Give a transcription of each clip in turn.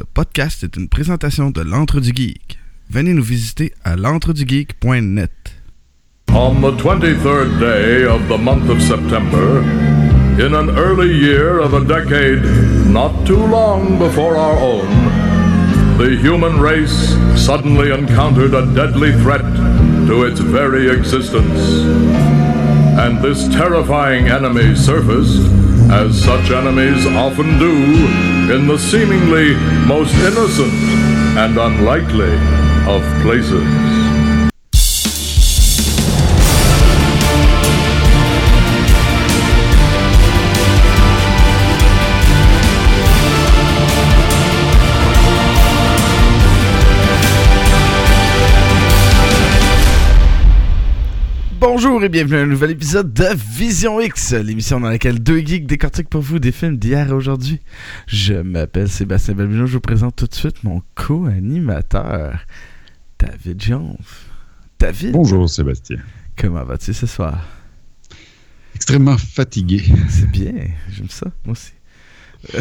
Ce podcast est une présentation de l'Antre du Geek. Venez nous visiter à l'entredugeek.net. On the 23rd day of the month of September, in an early year of a decade not too long before our own, the human race suddenly encountered a deadly threat to its very existence. And this terrifying enemy surfaced, as such enemies often do, in the seemingly most innocent and unlikely of places. Bonjour et bienvenue à un nouvel épisode de Vision X, l'émission dans laquelle deux geeks décortiquent pour vous des films d'hier et aujourd'hui. Je m'appelle Sébastien Balbino, je vous présente tout de suite mon co-animateur, David Jones. David, Bonjour Sébastien. comment vas-tu ce soir? Extrêmement fatigué. C'est bien, j'aime ça, moi aussi.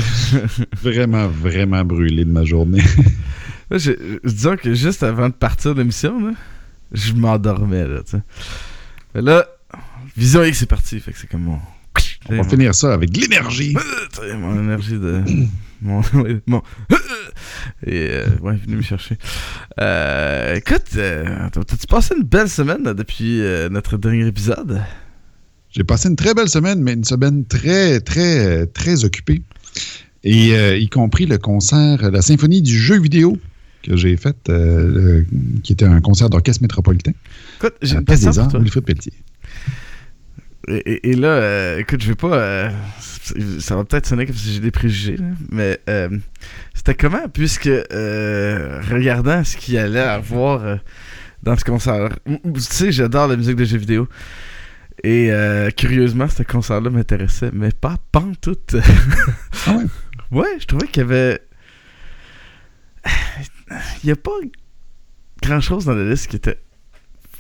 Vraiment, vraiment brûlé de ma journée. Je, disons que juste avant de partir de l'émission, je m'endormais, là, tu sais. Mais là, Vision X c'est parti, fait que c'est comme mon... On va finir ça avec l'énergie. Sais, mon énergie de... mon... mon... Et, euh, ouais, venu me chercher. Euh, écoute, euh, t'as- t'as-tu passé une belle semaine là, depuis euh, notre dernier épisode? J'ai passé une très belle semaine, mais une semaine très, très, très occupée. Et euh, y compris le concert, la symphonie du jeu vidéo que j'ai fait, euh, le- qui était un concert d'orchestre métropolitain. Écoute, j'ai une question des pour Arts, toi. Wilfrid Pelletier. Et, là, euh, écoute, je vais pas. euh, ça va peut-être sonner comme si j'ai des préjugés, là, mais c'était comment, puisque regardant ce qu'il allait avoir dans ce concert, tu sais, j'adore la musique de jeux vidéo. Et curieusement, ce concert-là m'intéressait, mais pas pantoute. Ah ouais? ouais, je trouvais qu'il y avait. Il n'y a pas grand-chose dans la liste qui était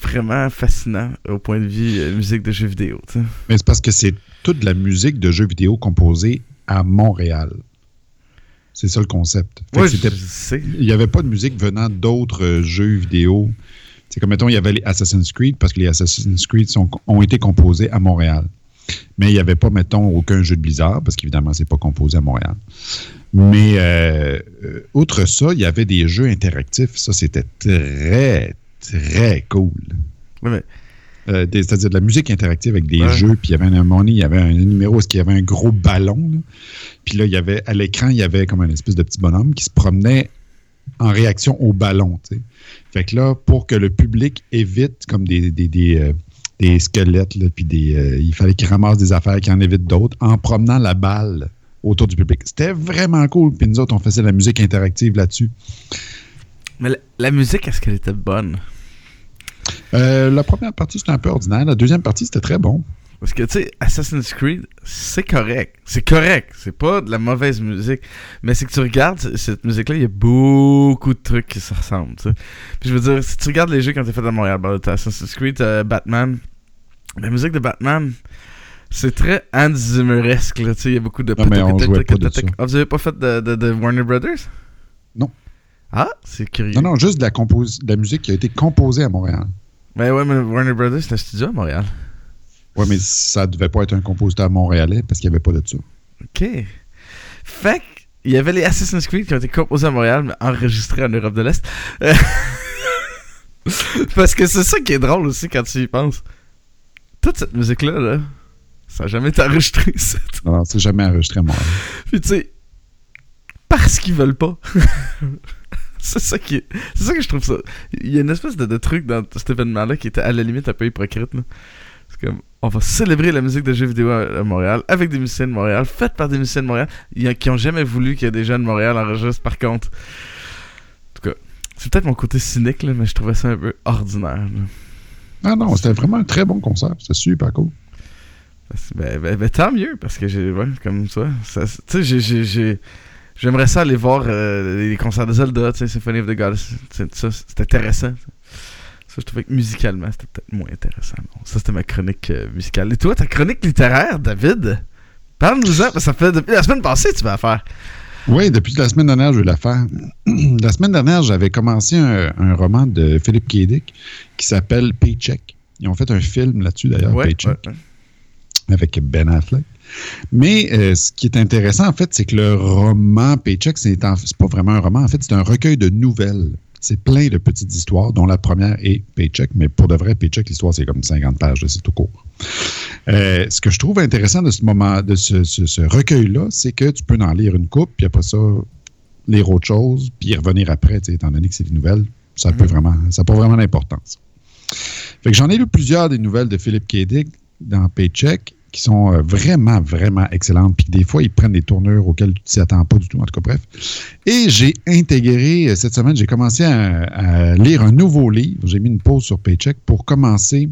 vraiment fascinant au point de vue euh, musique de jeux vidéo. Mais c'est parce que c'est toute la musique de jeux vidéo composée à Montréal. C'est ça le concept. Ouais, il n'y avait pas de musique venant d'autres euh, jeux vidéo. C'est comme, mettons, il y avait les Assassin's Creed, parce que les Assassin's Creed sont- ont été composés à Montréal. Mais il n'y avait pas, mettons, aucun jeu de Blizzard, parce qu'évidemment, c'est pas composé à Montréal. Mais euh, euh, outre ça, il y avait des jeux interactifs. Ça, c'était très, très cool. Mais Euh, des- C'est-à-dire de la musique interactive avec des Ouais. jeux. Puis il y avait un, moment donné, il y avait un numéro où il y avait un gros ballon. là. Puis là, il y avait à l'écran, il y avait comme un espèce de petit bonhomme qui se promenait en réaction au ballon. Fait que là, pour que le public évite comme des, des, des, euh, des squelettes, là, puis des, euh, il fallait qu'il ramasse des affaires, qu'il en évite d'autres, en promenant la balle autour du public. C'était vraiment cool. Puis nous autres, on faisait de la musique interactive là-dessus. Mais la, la musique, est-ce qu'elle était bonne? Euh, la première partie, c'était un peu ordinaire. La deuxième partie, c'était très bon. Parce que, tu sais, Assassin's Creed, c'est correct. C'est correct. C'est pas de la mauvaise musique. Mais c'est que tu regardes cette musique-là, il y a beaucoup de trucs qui se ressemblent, tu sais. Puis je veux dire, si tu regardes les jeux quand t'es fait à Montréal, t'as Assassin's Creed, t'as Batman. La musique de Batman, c'est très Hans Zimmeresque, là, tu sais. Il y a beaucoup de... Non, mais on jouait pas de ça. Ah, vous avez pas fait de, de- de Warner Brothers? Non. Ah, c'est curieux. Non, non, juste de la, compos- de la musique qui a été composée à Montréal. Mais ouais, mais Warner Brothers, c'est un studio à Montréal. Oui, mais ça devait pas être un compositeur montréalais parce qu'il n'y avait pas de ça. OK. Fait que, il y avait les Assassin's Creed qui ont été composés à Montréal, mais enregistrés en Europe de l'Est. Euh, Parce que c'est ça qui est drôle aussi quand tu y penses. Toute cette musique-là, là, ça n'a jamais été enregistré, ça. Alors, c'est jamais enregistré à Montréal. Puis tu sais, parce qu'ils veulent pas. c'est ça qui est- C'est ça que je trouve ça. Il y a une espèce de, de truc dans cet événement-là qui était à la limite un peu hypocrite. là. C'est comme, on va célébrer la musique de jeux vidéo à, à Montréal avec des musiciens de Montréal, faite par des musiciens de Montréal, il y a- qui ont jamais voulu que des jeunes de Montréal enregistrent par contre. En tout cas, c'est peut-être mon côté cynique, là, mais je trouvais ça un peu ordinaire. là. Ah non, c'était vraiment un très bon concert. C'était super cool. Ben, ben- ben, tant mieux, parce que j'ai. Ouais, comme ça. ça tu sais, j'ai- j'ai- j'ai. J'aimerais ça aller voir euh, les concerts de Zelda, tu sais, Symphony of the Gods. c'est- Ça, c'est intéressant. Ça, je trouvais que musicalement, c'était peut-être moins intéressant. Bon, ça, c'était ma chronique euh, musicale. Et toi, ta chronique littéraire, David? Parle-nous-en, parce que ça fait depuis la semaine passée que tu vas la faire. Oui, depuis la semaine dernière, je vais la faire. la semaine dernière, j'avais commencé un, un, roman de Philippe K. Dick qui s'appelle Paycheck. Ils ont fait un film là-dessus, d'ailleurs, Ouais, Paycheck, ouais, ouais. Avec Ben Affleck. Mais euh, ce qui est intéressant, en fait, c'est que le roman Paycheck, c'est pas vraiment un roman. En fait, c'est un recueil de nouvelles. C'est plein de petites histoires, dont la première est Paycheck. Mais pour de vrai, Paycheck, l'histoire, c'est comme 50 pages, c'est tout court. Euh, ce que je trouve intéressant de ce moment, de ce, ce- ce recueil-là, c'est que tu peux en lire une coupe, puis après ça, lire autre chose, puis y revenir après, étant donné que c'est des nouvelles, ça peut vraiment, ça n'a pas vraiment d'importance. Fait que j'en ai lu plusieurs des nouvelles de Philippe K. Dick dans Paycheck qui sont euh, vraiment, vraiment excellentes. Puis des fois, ils prennent des tournures auxquelles tu t'y attends pas du tout. En tout cas, bref. Et j'ai intégré, euh, cette semaine, j'ai commencé à, à lire un nouveau livre. J'ai mis une pause sur Paycheck pour commencer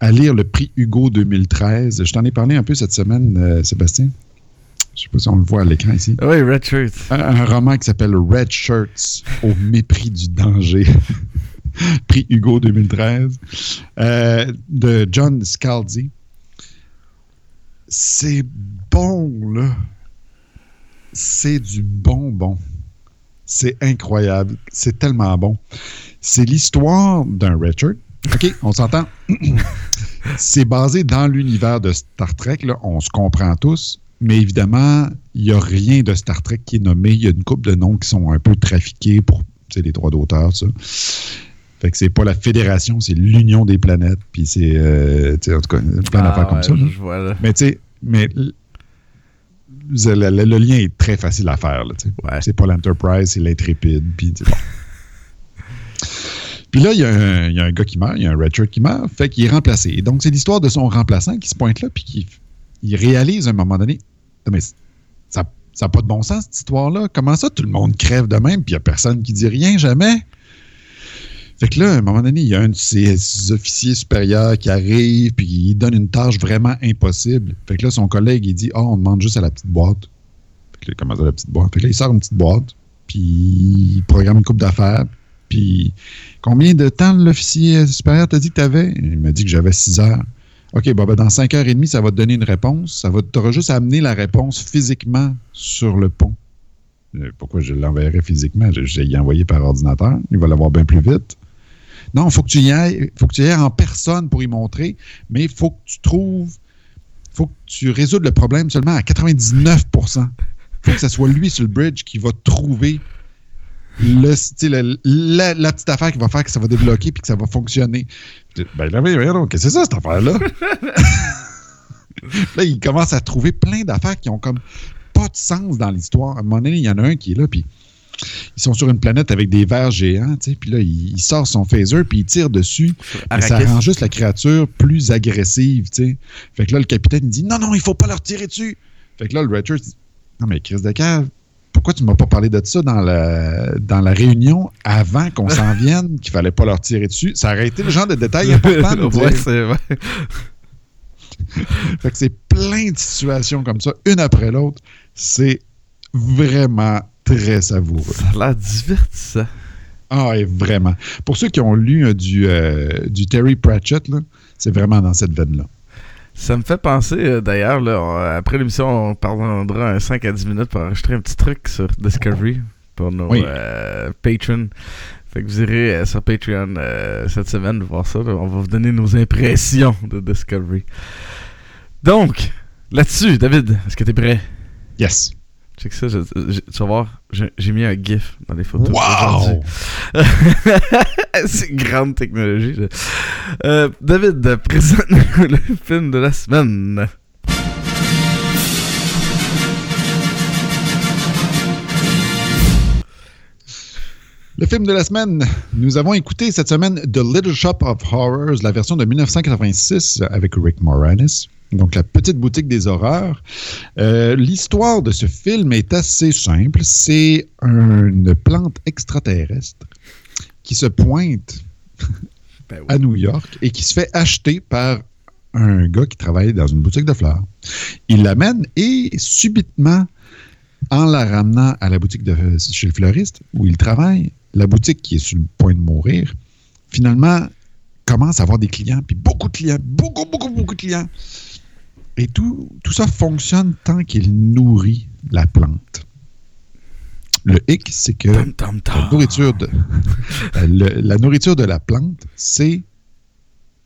à lire le prix Hugo 2013. Je t'en ai parlé un peu cette semaine, euh, Sébastien. Je sais pas si on le voit à l'écran ici. Oui, Red Shirt. Un, un roman qui s'appelle Red Shirts au mépris du danger. Prix Hugo 2013 euh, de John Scalzi. C'est bon, là. C'est du bonbon. C'est incroyable. C'est tellement bon. C'est l'histoire d'un Shirt. OK, on s'entend? C'est basé dans l'univers de Star Trek. Là. On se comprend tous. Mais évidemment, il n'y a rien de Star Trek qui est nommé. Il y a une couple de noms qui sont un peu trafiqués pour les droits d'auteur, ça. Fait que c'est pas la fédération, c'est l'union des planètes. Puis c'est, euh, en tout cas, plein d'affaires Ah, comme ouais, ça. là. Je vois là. Mais tu sais, mais le, le- le lien est très facile à faire. Ouais. C'est pas l'Enterprise, c'est l'Intrépide. Puis. Puis là, il y, a un- il y a un gars qui meurt, il y a un Redshirt qui meurt, fait qu'il est remplacé. Et donc, c'est l'histoire de son remplaçant qui se pointe là, puis qui il réalise à un moment donné, Non, mais ça n'a pas de bon sens, cette histoire-là. Comment ça, tout le monde crève de même, puis il n'y a personne qui dit rien, jamais? Fait que là, à un moment donné, il y a un de ses officiers supérieurs qui arrive, puis il donne une tâche vraiment impossible. Fait que là, son collègue, il dit Ah, on demande juste à la petite boîte. Fait que là, comment ça, la petite boîte? Fait que là, il sort une petite boîte, puis il programme une coupe d'affaires. Puis, combien de temps l'officier supérieur t'a dit que tu avais? Il m'a dit que j'avais 6 heures. OK, ben, dans 5h30, ça va te donner une réponse. Ça va t'auras juste amener la réponse physiquement sur le pont. Euh, Pourquoi je l'enverrai physiquement? Je, je l'ai envoyé par ordinateur. Il va l'avoir bien plus vite. Non, il faut que tu y ailles. faut que tu y ailles en personne pour y montrer, mais il faut que tu trouves. faut que tu résoudes le problème seulement à 99 Il faut que ce soit lui sur le bridge qui va trouver le, le- la, la petite affaire qui va faire que ça va débloquer puis que ça va fonctionner. Ben là, voyons donc, qu'est-ce que c'est ça, cette affaire-là? là, il commence à trouver plein d'affaires qui ont comme pas de sens dans l'histoire. À un moment donné, il y en a un qui est là, puis ils sont sur une planète avec des vers géants, tu sais, puis là, il, il sort son phaser, puis il tire dessus. Mais ça rend juste la créature plus agressive, tu sais. Fait que là, le capitaine, il dit non, non, il faut pas leur tirer dessus. Fait que là, le Richard dit non, mais Chris de cave, pourquoi tu m'as pas parlé de ça dans la, dans la réunion avant qu'on s'en vienne, qu'il fallait pas leur tirer dessus? Ça aurait été le genre de détail important. de ouais, c'est vrai. Fait que c'est plein de situations comme ça, une après l'autre. C'est vraiment très savoureux. Ça a l'air divertissant. Ah, et vraiment. Pour ceux qui ont lu euh, du, euh, du Terry Pratchett, c'est vraiment dans cette veine-là. Ça me fait penser, euh, d'ailleurs, après l'émission, on prendra un 5 à 10 minutes pour enregistrer un petit truc sur Discovery pour nos Oui. patrons. Fait que vous irez sur Patreon cette semaine voir ça. là. On va vous donner nos impressions de Discovery. Donc, là-dessus, David, est-ce que t'es prêt? Yes. Check ça, je- je- tu vas voir, j'ai mis un GIF dans les photos. Wow! aujourd'hui. C'est grande technologie. je- Euh, David, présente-nous le film de la semaine. Le film de la semaine. Nous avons écouté cette semaine The Little Shop of Horrors, la version de 1986 avec Rick Moranis. Donc, la petite boutique des horreurs. Euh, L'histoire de ce film est assez simple. C'est une plante extraterrestre qui se pointe Ben oui. à New York et qui se fait acheter par un gars qui travaille dans une boutique de fleurs. Il l'amène et subitement, en la ramenant à la boutique de chez le fleuriste où il travaille, la boutique qui est sur le point de mourir, finalement commence à avoir des clients, puis beaucoup de clients, beaucoup, beaucoup, beaucoup de clients. Et tout, tout ça fonctionne tant qu'il nourrit la plante. Le hic, c'est que tam. la nourriture de, le- la nourriture de la plante, c'est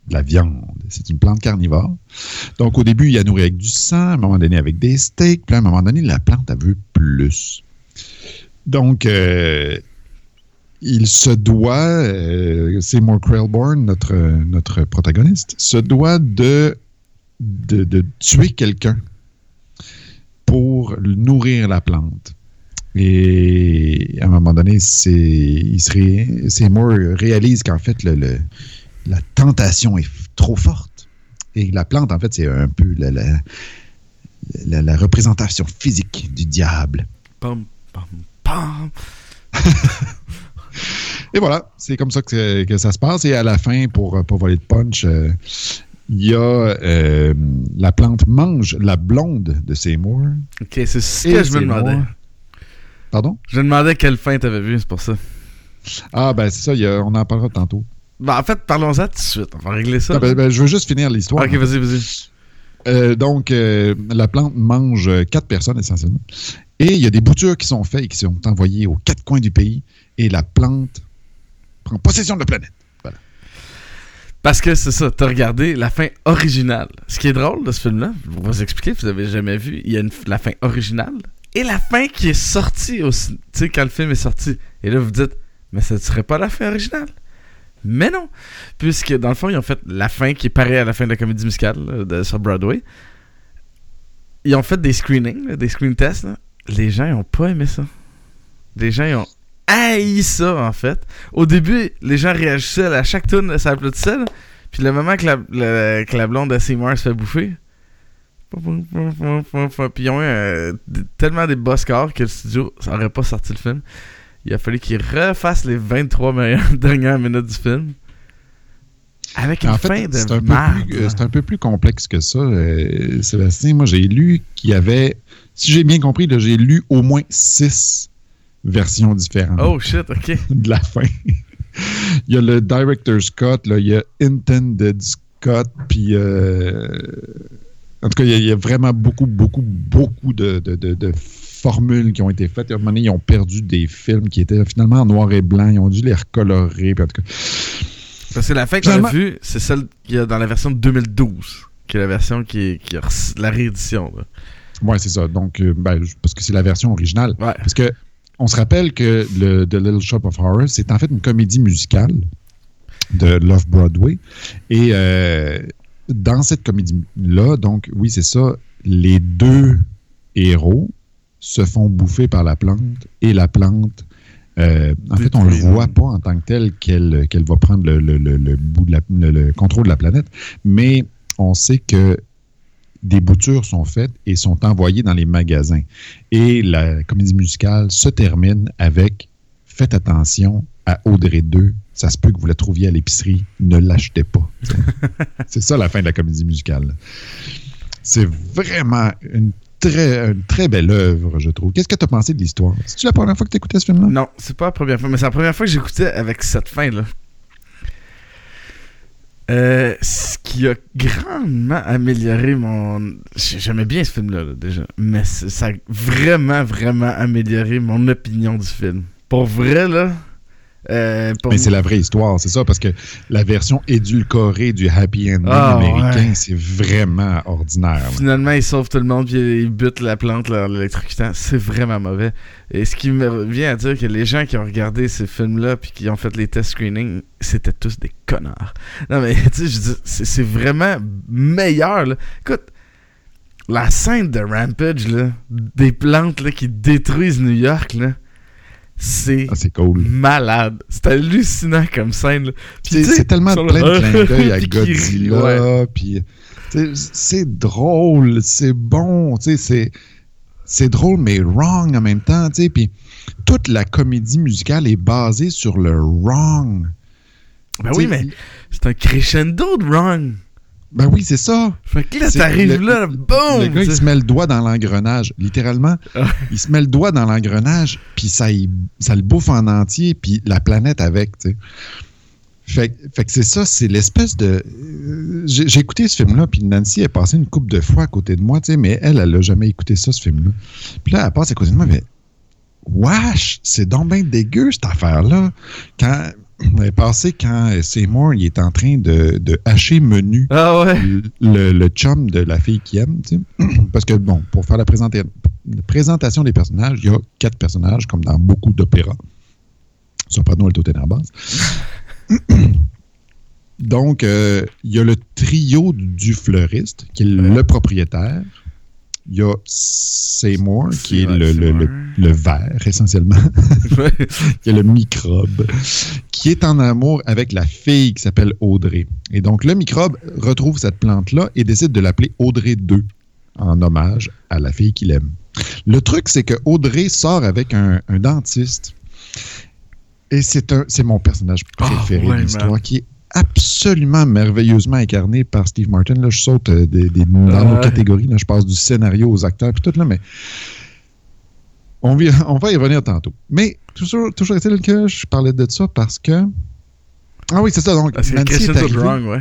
de la viande. C'est une plante carnivore. Donc, au début, il a nourri avec du sang, à un moment donné avec des steaks, puis à un moment donné, la plante, elle veut plus. Donc, euh, il se doit, euh, Seymour Krelborn, notre, notre protagoniste, se doit de, de, de tuer quelqu'un pour nourrir la plante. Et à un moment donné, Seymour réalise qu'en fait, le, le- la tentation est trop forte. Et la plante, en fait, c'est un peu la, la- la- la représentation physique du diable. Pam, pam, pam. Et voilà, c'est comme ça que, que ça se passe. Et à la fin, pour ne pas voler de punch, euh, il y a euh, la plante mange la blonde de Seymour. Ok, c'est ce Et que je me demandais. Pardon? Je me demandais quelle fin t'avais vu, c'est pour ça. Ah, ben c'est ça, il y a- on en parlera tantôt. Bah, en fait, parlons-en tout de suite. On va régler ça. Ben, ben, je veux juste finir l'histoire. ok, vas-y, vas-y. Euh, donc, euh, la plante mange quatre personnes essentiellement. Et il y a des boutures qui sont faites et qui sont envoyées aux quatre coins du pays. Et la plante prend possession de la planète. Parce que c'est ça, t'as regardé la fin originale. Ce qui est drôle de ce film-là, je vais vous expliquer, vous avez jamais vu, il y a la fin originale et la fin qui est sortie aussi. Tu sais, quand le film est sorti. Et là, vous dites, mais ça ne serait pas la fin originale. Mais non, puisque dans le fond, ils ont fait la fin qui est pareille à la fin de la comédie musicale là, de, sur Broadway. Ils ont fait des screenings, des screen tests. Les gens, ils ont pas aimé ça. Les gens, ils ont haï ça, en fait. Au début, les gens réagissaient à chaque tune, ça applaudissait. là. Puis le moment que la, que la blonde de Seymour se fait bouffer, puis ils ont eu euh, tellement des bas scores que le studio ça aurait pas sorti le film. Il a fallu qu'ils refassent les 23 meilleures dernières minutes du film. Avec une En fin fait, de c'est un, peu plus- euh, c'est un peu plus complexe que ça, euh, Sébastien. Moi, j'ai lu qu'il y avait, si j'ai bien compris, là, j'ai lu au moins six versions différentes Oh shit, ok. de la fin. il y a le Director's Scott, là, il y a Intended Scott, puis euh, en tout cas, il y, a, il y a vraiment beaucoup, beaucoup, beaucoup de, de- de- de formules qui ont été faites. À un moment donné, ils ont perdu des films qui étaient finalement en noir et blanc. Ils ont dû les recolorer. puis en tout cas, Parce que la fin qu'on a Finalement- vue, c'est celle qu'il y a dans la version de 2012, qui est la version qui est, la réédition. là. Ouais, c'est ça. Donc, euh, ben, parce que c'est la version originale. Ouais. Parce que on se rappelle que le The Little Shop of Horrors, c'est en fait une comédie musicale de Love Broadway. Et euh, dans cette comédie-là, donc, oui, c'est ça, les deux héros se font bouffer par la plante et la plante. euh, en fait, on ne le voit pas en tant que tel qu'elle qu'elle va prendre le, le- le- le bout de la- le- le contrôle de la planète, mais on sait que des boutures sont faites et sont envoyées dans les magasins. Et la comédie musicale se termine avec Faites attention à Audrey 2. Ça se peut que vous la trouviez à l'épicerie. Ne l'achetez pas. C'est ça la fin de la comédie musicale. C'est vraiment une très, une très belle œuvre, je trouve. Qu'est-ce que tu as pensé de l'histoire? C'est-tu la première fois que tu écoutais ce film-là? Non, c'est pas la première fois, mais c'est la première fois que j'écoutais avec cette fin-là. Euh, ce qui a grandement amélioré mon. J'aimais bien ce film-là, là, déjà. Mais ça a vraiment, vraiment amélioré mon opinion du film. Pour vrai, là. Euh, pour Mais c'est la vraie histoire, c'est ça, parce que la version édulcorée du happy ending Ah, américain, ouais. c'est vraiment ordinaire. Finalement, ils sauvent tout le monde puis ils butent la plante l'électrocutant. C'est vraiment mauvais. Et ce qui me vient à dire que les gens qui ont regardé ces films-là puis qui ont fait les test screening, c'était tous des connards. Non, mais tu sais, c'est vraiment meilleur. Là. Écoute, la scène de Rampage, là, des plantes là, qui détruisent New York, là, c'est Ah, cool. malade. C'est hallucinant comme scène. C'est tellement plein de clins d'œil à Godzilla, puis c'est drôle, c'est bon, c'est c'est drôle mais wrong en même temps, tu sais, puis toute la comédie musicale est basée sur le wrong. Ben oui, mais c'est un crescendo de wrong. Ben oui, c'est ça. Fait que là, t'arrives là, boum! Le gars, il se met le doigt dans l'engrenage, littéralement. Ah. il se met le doigt dans l'engrenage, puis ça, ça le bouffe en entier, puis la planète avec, tu sais. Fait, fait que c'est ça, c'est l'espèce de. euh, J'ai écouté ce film-là, puis Nancy est passée une couple de fois à côté de moi, tu sais, mais elle, elle a jamais écouté ça, ce film-là. Puis là, elle passe à côté de moi, mais. Wesh, c'est donc bien dégueu, cette affaire-là. Quand. Passée quand Seymour il est en train de, de hacher menu Ah ouais. le, le chum de la fille qui aime, tu sais. Parce que, bon, pour faire la, présenta- la présentation des personnages, il y a quatre personnages, comme dans beaucoup d'opéras. Soprano, alto, ténor, basse. Donc, euh, il y a le trio du fleuriste, qui est le propriétaire. Il y a Seymour, qui est le, le, le, le verre, essentiellement. Y a le microbe qui est en amour avec la fille qui s'appelle Audrey. Et donc, le microbe retrouve cette plante-là et décide de l'appeler Audrey 2 en hommage à la fille qu'il aime. Le truc, c'est que Audrey sort avec un, un dentiste. Et c'est mon personnage préféré Ah, ouais, de l'histoire, qui est absolument merveilleusement incarné par Steve Martin. Là, je saute euh, des, des- dans Ah nos catégories. Là, je passe du scénario aux acteurs, puis tout là, mais on, vi- on va y revenir tantôt. Mais toujours, toujours est-il que je parlais de ça parce que. Ah oui, c'est ça. Donc, Parce que Nancy est arrivée. Ouais.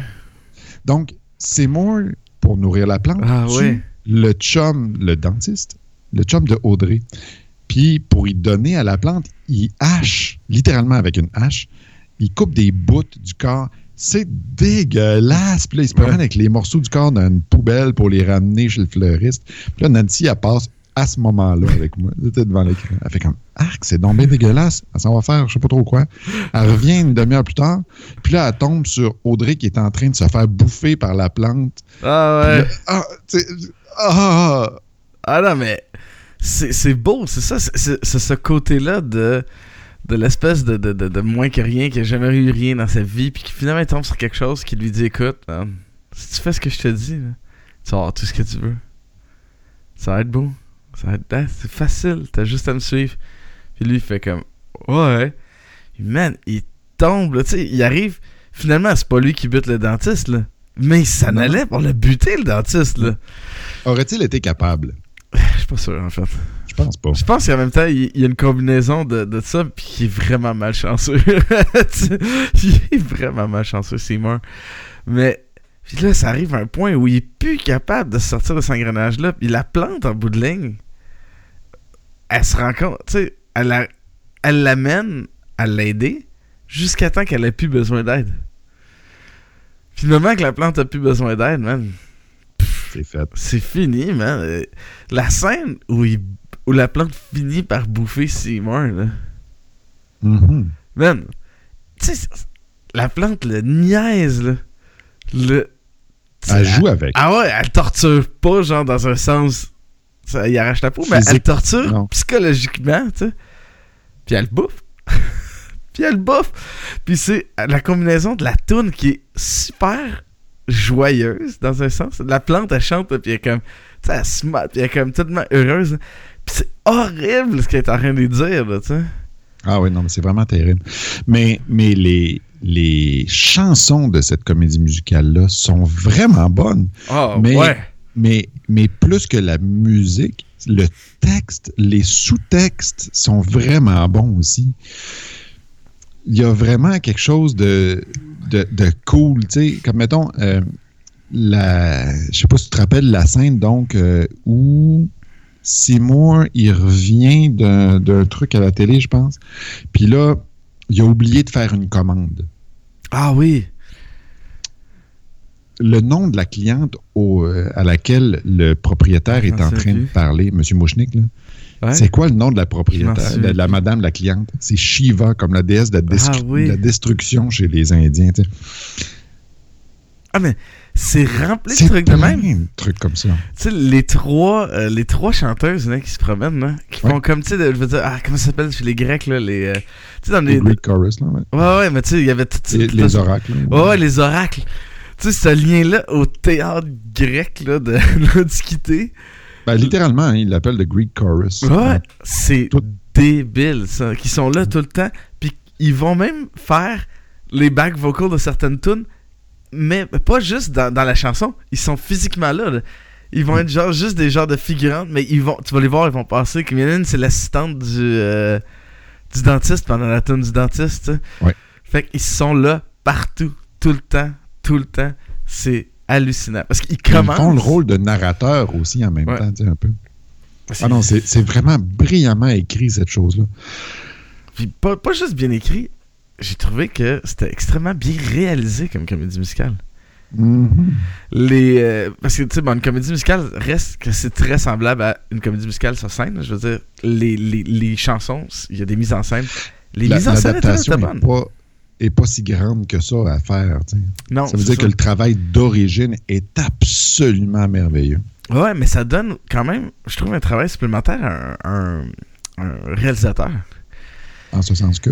Donc, Seymour, pour nourrir la plante, Ah tue ouais. le chum, le dentiste, le chum de Audrey. Puis, pour y donner à la plante, il hache, littéralement avec une hache, il coupe des bouts du corps. C'est dégueulasse. Puis là, il se promène Ouais. avec les morceaux du corps dans une poubelle pour les ramener chez le fleuriste. Puis là, Nancy, elle passe à ce moment-là avec moi. Elle était devant l'écran. Elle fait comme Arc, c'est donc bien dégueulasse. Elle s'en va faire, je sais pas trop quoi. Elle revient une demi-heure plus tard. Puis là, elle tombe sur Audrey qui est en train de se faire bouffer par la plante. Ah ouais. là, ah, tu sais, ah, Ah non, mais c'est beau, c'est ça, c'est ce côté-là de, de l'espèce de, de, de, de moins que rien, qui a jamais eu rien dans sa vie, puis qui finalement tombe sur quelque chose qui lui dit écoute, man, si tu fais ce que je te dis, là, tu vas avoir tout ce que tu veux. Ça va être beau. Ça va être, ah, c'est facile, t'as juste à me suivre. Puis lui, il fait comme ouais. Puis, man, il tombe, là, tu sais, il arrive. Finalement, c'est pas lui qui bute le dentiste, là. Mais il s'en allait pour le buter, le dentiste, là. Aurait-il été capable? Je suis pas sûr, en fait. Je pense pas. Je pense qu'en même temps, il il y a une combinaison de, de ça, puis qui est vraiment malchanceux. Il est vraiment malchanceux, Seymour. Mais puis là, ça arrive à un point où il est plus capable de sortir de cet engrenage-là. Puis la plante, en bout de ligne, elle se rend compte, tu sais, elle la- elle l'amène à l'aider jusqu'à temps qu'elle ait plus besoin d'aide. Puis le moment que la plante a plus besoin d'aide, man, C'est fini, man. La scène où, il, où la plante finit par bouffer Seymour, là. Man, tu sais, la plante le niaise, là. Le. Elle joue avec. Ah ouais, elle torture pas, genre, dans un sens. Ça, il arrache la peau, mais elle torture non. psychologiquement, tu sais. Puis elle le bouffe. Puis elle le bouffe. Puis c'est la combinaison de la toune qui est super joyeuse, dans un sens. La plante, elle chante, puis elle est comme. Tu sais, elle se puis elle est comme tellement heureuse. C'est horrible ce qu'elle est en train de dire, là, tu sais. Ah oui, non, mais c'est vraiment terrible. Mais, mais les, les chansons de cette comédie musicale-là sont vraiment bonnes. Oh, Mais- ouais. Mais, mais plus que la musique, le texte, les sous-textes sont vraiment bons aussi. Il y a vraiment quelque chose de, de, de cool, tu sais, comme mettons, euh, la, je sais pas si tu te rappelles la scène donc euh, où Seymour il revient d'un truc à la télé, je pense, puis là il a oublié de faire une commande. Ah oui. le nom de la cliente au- euh, à laquelle le propriétaire est en train de parler, M. Mouchnik, Ouais. c'est quoi le nom de la propriétaire, de la madame, la cliente? C'est Shiva, comme la déesse de la, Ah oui. de la destruction chez les Indiens. Ah, mais c'est rempli de trucs de même. de trucs comme ça. Tu sais, les trois, euh, les trois chanteuses là, qui se promènent, là, qui Ouais. font comme, tu sais, je veux dire, ah, comment ça s'appelle chez les Grecs, là, les. euh, tu sais, dans les. Les Greek Chorus, là, ouais. Ouais, ouais, mais tu sais, il y avait tout Les, les oracles. Ouais, ouais, les oracles. Tu sais, ce lien-là au théâtre grec, là, de l'Antiquité. Ben, littéralement, hein, il l'appelle le Greek Chorus. Ouais, c'est Tout- débile, ça. Qui sont là tout le temps. Puis ils vont même faire les back vocals de certaines tunes, mais pas juste dans, dans la chanson. Ils sont physiquement là. là. Ils vont être genre juste des genres de figurantes, mais ils vont, tu vas les voir, ils vont passer. Comme il y en a une, c'est l'assistante du, euh, du dentiste pendant la tune du dentiste. Ouais. Fait qu'ils sont là partout, tout le temps, tout le temps. C'est hallucinant. Parce qu'ils Ils font le rôle de narrateur aussi en même Ouais. temps, tu sais, un peu. C'est- Ah non, c'est c'est vraiment brillamment écrit, cette chose-là. Puis pas, pas juste bien écrit, j'ai trouvé que c'était extrêmement bien réalisé comme comédie musicale. Mhm. Les, euh, parce que, tu sais, bon, une comédie musicale reste que c'est très semblable à une comédie musicale sur scène. Je veux dire, les, les, les chansons, il y a des mises en scène. Les La- mises en scène étaient, bonnes. pas, est pas si grande que ça à faire. tu sais. Non, Ça veut dire que le travail d'origine est absolument merveilleux. Ouais, mais ça donne quand même, je trouve, un travail supplémentaire à un, un- un réalisateur. En ce sens que?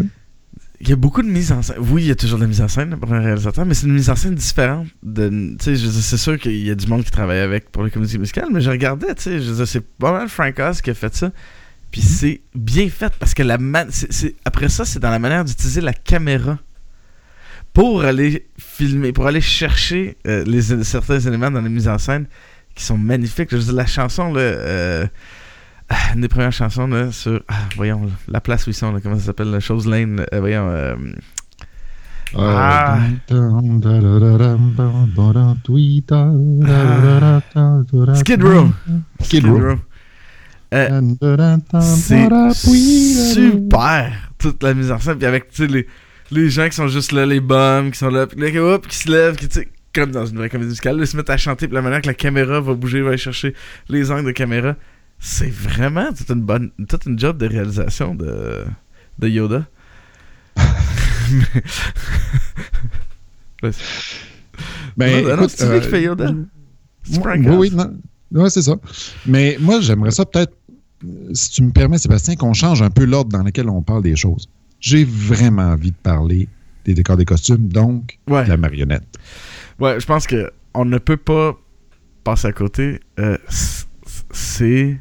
Il y a beaucoup de mise en scène. Oui, il y a toujours de la mise en scène pour un réalisateur, mais c'est une mise en scène différente. De, c'est sûr qu'il y a du monde qui travaille avec pour les comédies musicales, mais je regardais, tu sais, c'est pas mal Frank Oz qui a fait ça. Puis c'est bien fait parce que la man- c'est- c'est- après ça, c'est dans la manière d'utiliser la caméra pour aller filmer, pour aller chercher euh, les, certains éléments dans la mise en scène qui sont magnifiques. Je veux dire, la chanson, là, euh, une des premières chansons là, sur, ah, voyons, la place où ils sont, là, comment ça s'appelle, la Chose Lane, euh, voyons, euh, Ah. Skid Row. Skid Row. Euh, c'est super toute la mise en scène puis avec les, les gens qui sont juste là les bums qui sont là puis là qui, hop, qui se lèvent qui comme dans une vraie comédie musicale ils se mettent à chanter puis la manière que la caméra va bouger va aller chercher les angles de caméra c'est vraiment toute une bonne toute une job de réalisation de de Yoda Ben, écoute, c'est lui qui euh, fait Yoda. Moi- oui, oui, non. Ouais, c'est ça. Mais moi, j'aimerais ça peut-être, si tu me permets, Sébastien, qu'on change un peu l'ordre dans lequel on parle des choses. J'ai vraiment envie de parler des décors des costumes, donc ouais de la marionnette. Ouais, je pense que on ne peut pas passer à côté. Euh, c'est.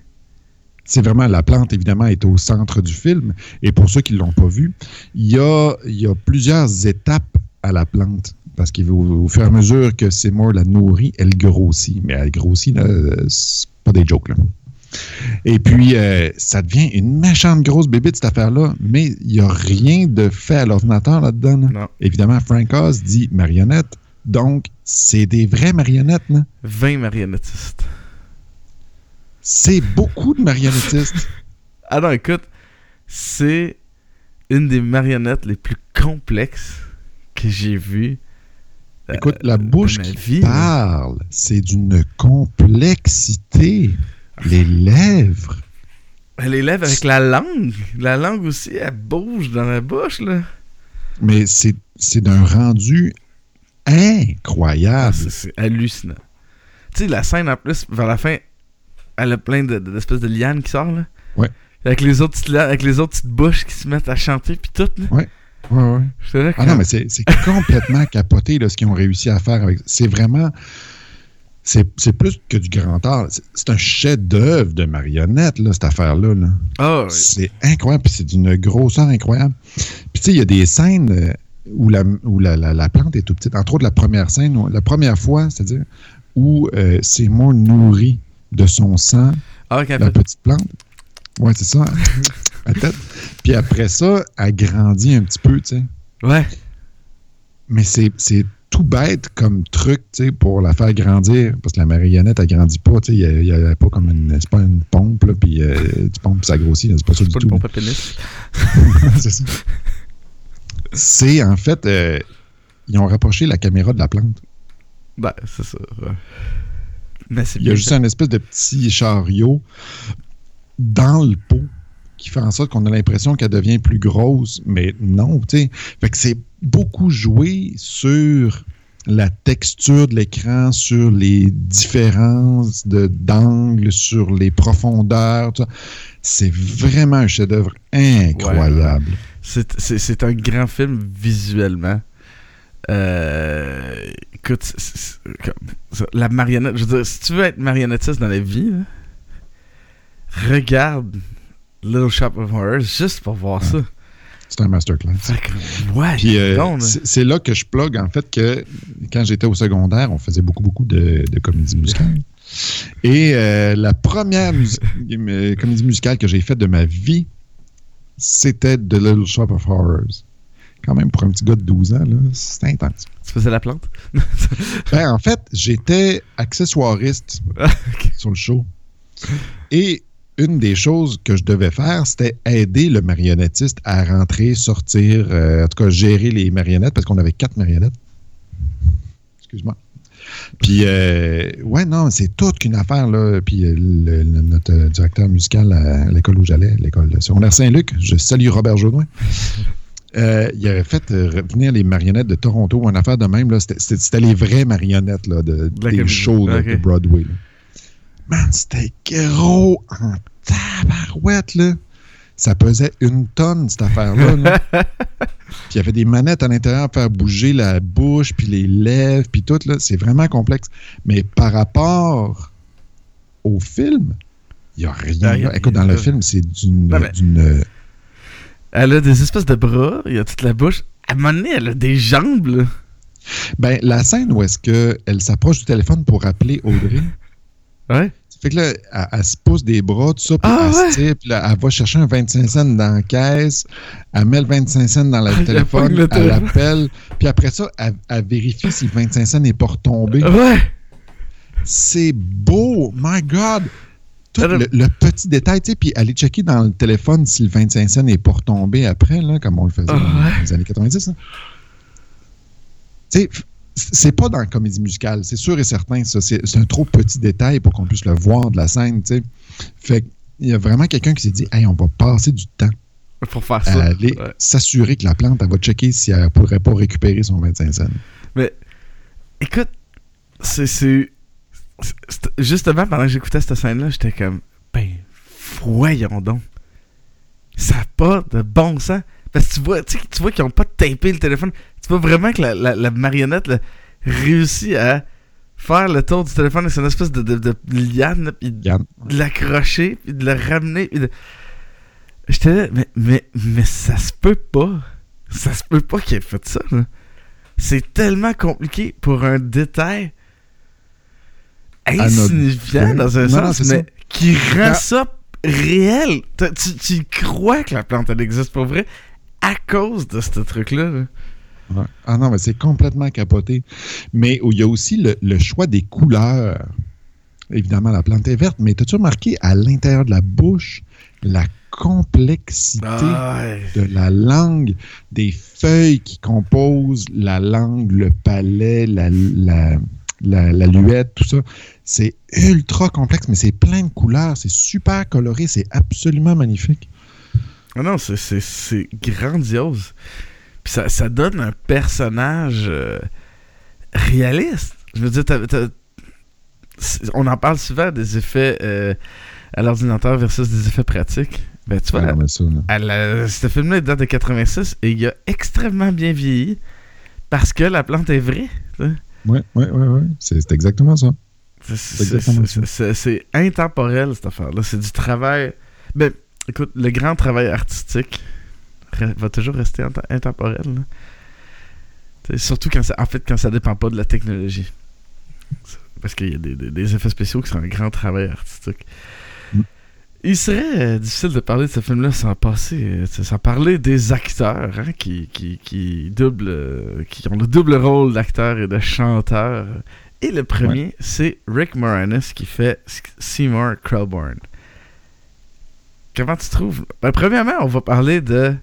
C'est vraiment la plante, évidemment, est au centre du film. Et pour ceux qui ne l'ont pas vu, il y a, il y a plusieurs étapes à la plante. Parce qu'au au fur et à mesure que Seymour la nourrit, elle grossit. Mais elle grossit, c'est pas des jokes. Là. Et puis, euh, ça devient une méchante grosse bébite, cette affaire-là. Mais il n'y a rien de fait à l'ordinateur là-dedans. là. Non. Évidemment, Frank Oz dit marionnette. Donc, c'est des vraies marionnettes. là. 20 marionnettistes. C'est beaucoup de marionnettistes. Ah non, écoute, c'est une des marionnettes les plus complexes que j'ai vues. euh, Écoute, la bouche qui vie, parle, c'est d'une complexité. Les lèvres. Elle élève avec la langue. La langue aussi, elle bouge dans la bouche, là. Mais c'est d'un rendu Ah, incroyable. c'est c'est hallucinant. Tu sais, la scène en plus, vers la fin, elle a plein de- de- d'espèces de, lianes qui sortent, là. Ouais. Avec les autres petites, avec les autres petites bouches qui se mettent à chanter, puis tout, là. Ouais, ouais. Là, Ah non, mais c'est complètement capoté là, ce qu'ils ont réussi à faire. avec C'est vraiment. C'est plus que du grand art. C'est- un chef-d'œuvre de marionnette, là, cette affaire-là. là. Ah, oui. C'est incroyable, puis c'est d'une grosseur incroyable. Puis tu sais, il y a des scènes euh, où, la, où la, la- la plante est tout petite. Entre autres, la première scène, où- la première fois, c'est-à-dire où euh, Seymour nourrit de son sang Ah, la petite plante. Ouais, c'est ça. la tête. Puis après ça, elle grandit un petit peu, tu sais. Ouais. Mais c'est tout bête comme truc, tu sais, pour la faire grandir. Parce que la marionnette, elle grandit pas, tu sais. Il n'y a, pas comme une. C'est pas une pompe, là, puis euh, tu pompes, ça grossit. C'est pas ça du Pas tout. le pompe à c'est ça. C'est en fait, euh, ils ont rapproché la caméra de la plante. Ben, c'est ça. ouais. Mais c'est Il y a juste un espèce de petit chariot dans le pot qui fait en sorte qu'on a l'impression qu'elle devient plus grosse, mais non, tu sais. Fait que c'est beaucoup joué sur la texture de l'écran, sur les différences d'angle, sur les profondeurs. C'est vraiment un chef-d'œuvre incroyable. C'est un grand film visuellement. Euh, écoute, comme- la marionnette, je veux dire, si tu veux être marionnettiste dans la vie, là, regarde Little Shop of Horrors juste pour voir ça. C'est un masterclass. Ouais, euh, c'est là que je plug en fait que quand j'étais au secondaire, on faisait beaucoup beaucoup de, de comédies musicales. Et euh, la première comédie musicale que j'ai faite de ma vie, c'était The Little Shop of Horrors. Quand même, pour un petit gars de 12 ans, c'est intense. Tu faisais la plante? Ben, en fait, j'étais accessoiriste sur le show. Et une des choses que je devais faire, c'était aider le marionnettiste à rentrer, sortir, euh, en tout cas gérer les marionnettes, parce qu'on avait quatre marionnettes. Excuse-moi. Puis, euh, ouais, non, c'est toute qu'une affaire, là. Puis, euh, le- le- notre directeur musical à l'école où j'allais, l'école secondaire Saint-Luc, je salue Robert Jaudoin. Euh, il avait fait euh, revenir les marionnettes de Toronto ou une affaire de même. C'était- les vraies marionnettes là, de, des shows là, de Broadway. là. Man, c'était gros en tabarouette, là. Ça pesait une tonne, cette affaire-là. là. puis il y avait des manettes à l'intérieur pour faire bouger la bouche, puis les lèvres, puis tout. là. C'est vraiment complexe. Mais par rapport au film, il n'y a rien. Là. Écoute, dans le film, c'est d'une... Non, mais- d'une, euh, Elle a des espèces de bras, il y a toute la bouche. À un moment donné, elle a des jambes, là. Ben, la scène où est-ce qu'elle s'approche du téléphone pour appeler Audrey... Ouais. Fait que là, elle, elle se pousse des bras, tout ça, puis Ah, elle ouais. se tire, puis là, elle va chercher un 25 cents dans la caisse, elle met le 25 cents dans le Elle téléphone, le elle appelle, puis après ça, elle, elle vérifie si le 25 cents n'est pas retombé. Ouais. C'est beau, my God! Tout le, le petit détail, tu sais, puis aller checker dans le téléphone si le 25 cents n'est pas retombé après, là, comme on le faisait Ah, dans ouais. les années 90. là. Tu sais, c'est pas dans la comédie musicale, c'est sûr et certain. ça. C'est un trop petit détail pour qu'on puisse le voir de la scène, tu sais. Fait qu'il y a vraiment quelqu'un qui s'est dit, hey, on va passer du temps Pour faire à ça. aller Ouais. s'assurer que la plante, elle va checker si elle pourrait pas récupérer son 25 cents. Mais, écoute, c'est. C'est- c'est- Justement, pendant que j'écoutais cette scène-là, j'étais comme. Ben, voyons donc. Ça n'a pas de bon sens. Parce que tu vois, tu sais, tu vois qu'ils n'ont pas tapé le téléphone. Tu vois vraiment que la, la- la marionnette là, réussit à faire le tour du téléphone avec une espèce de, de, de liane, puis de l'accrocher, puis de le ramener. de- J'étais là, mais, mais, mais ça se peut pas. Ça se peut pas qu'il ait fait ça. là. C'est tellement compliqué pour un détail insignifiant dans un Non, sens, mais ça. qui rend Ah. ça réel. Tu, tu crois que la plante elle existe pour vrai à cause de ce truc-là. là? Ouais. Ah non, mais c'est complètement capoté. Mais il y a aussi le, le choix des couleurs. Évidemment, la plante est verte, mais as-tu remarqué à l'intérieur de la bouche la complexité Ah, ouais. de la langue, des feuilles qui composent la langue, le palais, la, la, la, la luette, tout ça? C'est ultra complexe, mais c'est plein de couleurs, c'est super coloré, c'est absolument magnifique. Ah non, c'est- grandiose. Puis ça, ça donne un personnage euh, réaliste. Je veux dire, on en parle souvent des effets euh, à l'ordinateur versus des effets pratiques. Ben, tu vois, Ah, ça, ce film-là il date de 86 et il a extrêmement bien vieilli parce que la plante est vraie. Ouais, ouais. C'est c'est exactement ça. C'est- intemporel, cette affaire-là. C'est du travail. Ben, écoute, le grand travail artistique va toujours rester int- intemporel. Surtout quand ça, en fait, quand ça dépend pas de la technologie. Parce qu'il y a des, des- des effets spéciaux qui sont un grand travail artistique. Mm. Il serait euh, difficile de parler de ce film-là sans passer, euh, sans parler des acteurs hein, qui, qui, qui, doublent, euh, qui ont le double rôle d'acteur et de chanteur. Et le premier, c'est Rick Moranis qui fait Seymour Krelborn. Comment tu trouves? Ben, Premièrement, on va parler de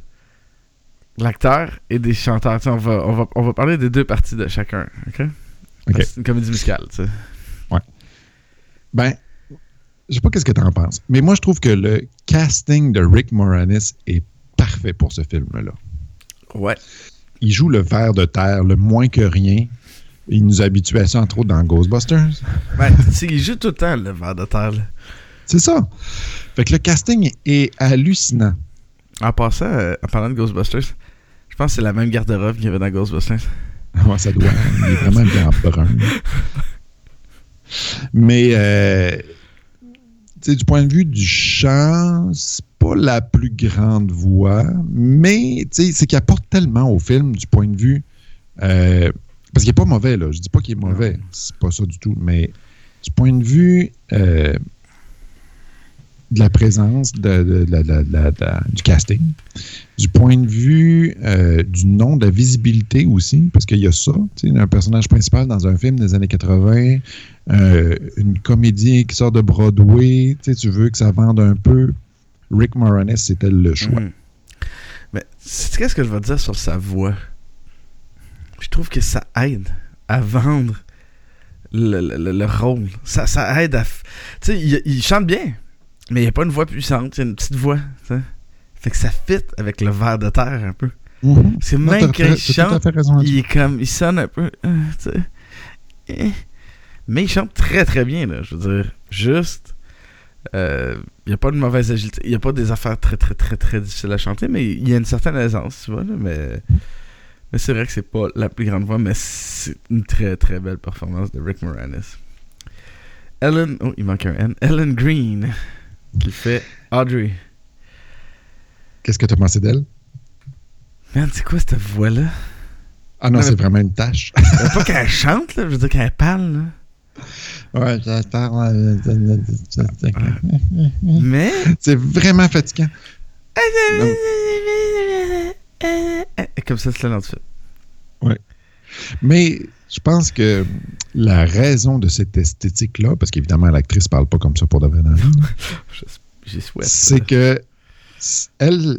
l'acteur et des chanteurs. Tu sais, on, va, on, va, on va parler des deux parties de chacun. ok? Ok. C'est une comédie musicale. tu sais. Ben, je sais pas qu'est-ce que tu en penses, mais moi, je trouve que le casting de Rick Moranis est parfait pour ce film-là. Ouais. Il joue le ver de terre, le moins que rien. Il nous a habitués à ça, entre autres, dans Ghostbusters. Ben, il joue tout le temps le verre de terre. C'est ça. Fait que le casting est hallucinant. En passant, euh, en parlant de Ghostbusters, je pense que c'est la même garde-robe qu'il y avait dans Ghostbusters. Ouais, ça doit. Il est vraiment bien brun. Mais, euh, tu sais, du point de vue du chant, c'est pas la plus grande voix, mais, tu sais, c'est qu'il apporte tellement au film du point de vue. euh, parce qu'il est pas mauvais, là. Je dis pas qu'il est mauvais. C'est pas ça du tout. Mais du point de vue euh, de la présence de, du casting, du point de vue euh, du nom, de la visibilité aussi, parce qu'il y a ça, un personnage principal dans un film des années 80, euh, une comédie qui sort de Broadway, tu veux que ça vende un peu. Rick Moranis, c'était le choix. Mhm. Mais c'est qu'est-ce que je vais dire sur sa voix? Je trouve que ça aide à vendre le, le- le- le rôle. Ça, ça aide à. Tu sais, il, il chante bien, mais il n'y a pas une voix puissante, il y a une petite voix. tu sais. Fait que ça fit avec le verre de terre un peu. Mhm. C'est même quand il chante, il est comme. Il sonne un peu. euh. Eh. Mais il chante très très bien, là. Je veux dire, juste. euh, Il n'y a pas de mauvaise agilité. Il n'y a pas des affaires très très très très difficiles à chanter, mais il y a une certaine aisance, tu vois. Là, mais mais c'est vrai que c'est pas la plus grande voix, mais c'est une très très belle performance de Rick Moranis. Ellen. Oh, il manque un N. Ellen Green, qui fait Audrey. Qu'est-ce que tu as pensé d'elle? Man, c'est quoi cette voix-là? Ah non, Non, c'est vraiment une tâche. Euh, pas qu'elle chante, là, je veux dire qu'elle parle, là. Ouais, j'attends. euh, Mais. C'est vraiment fatigant. Non. Comme ça, c'est là fait. Mais je pense que la raison de cette esthétique-là, parce qu'évidemment, l'actrice parle pas comme ça pour de vrai c'est que elle,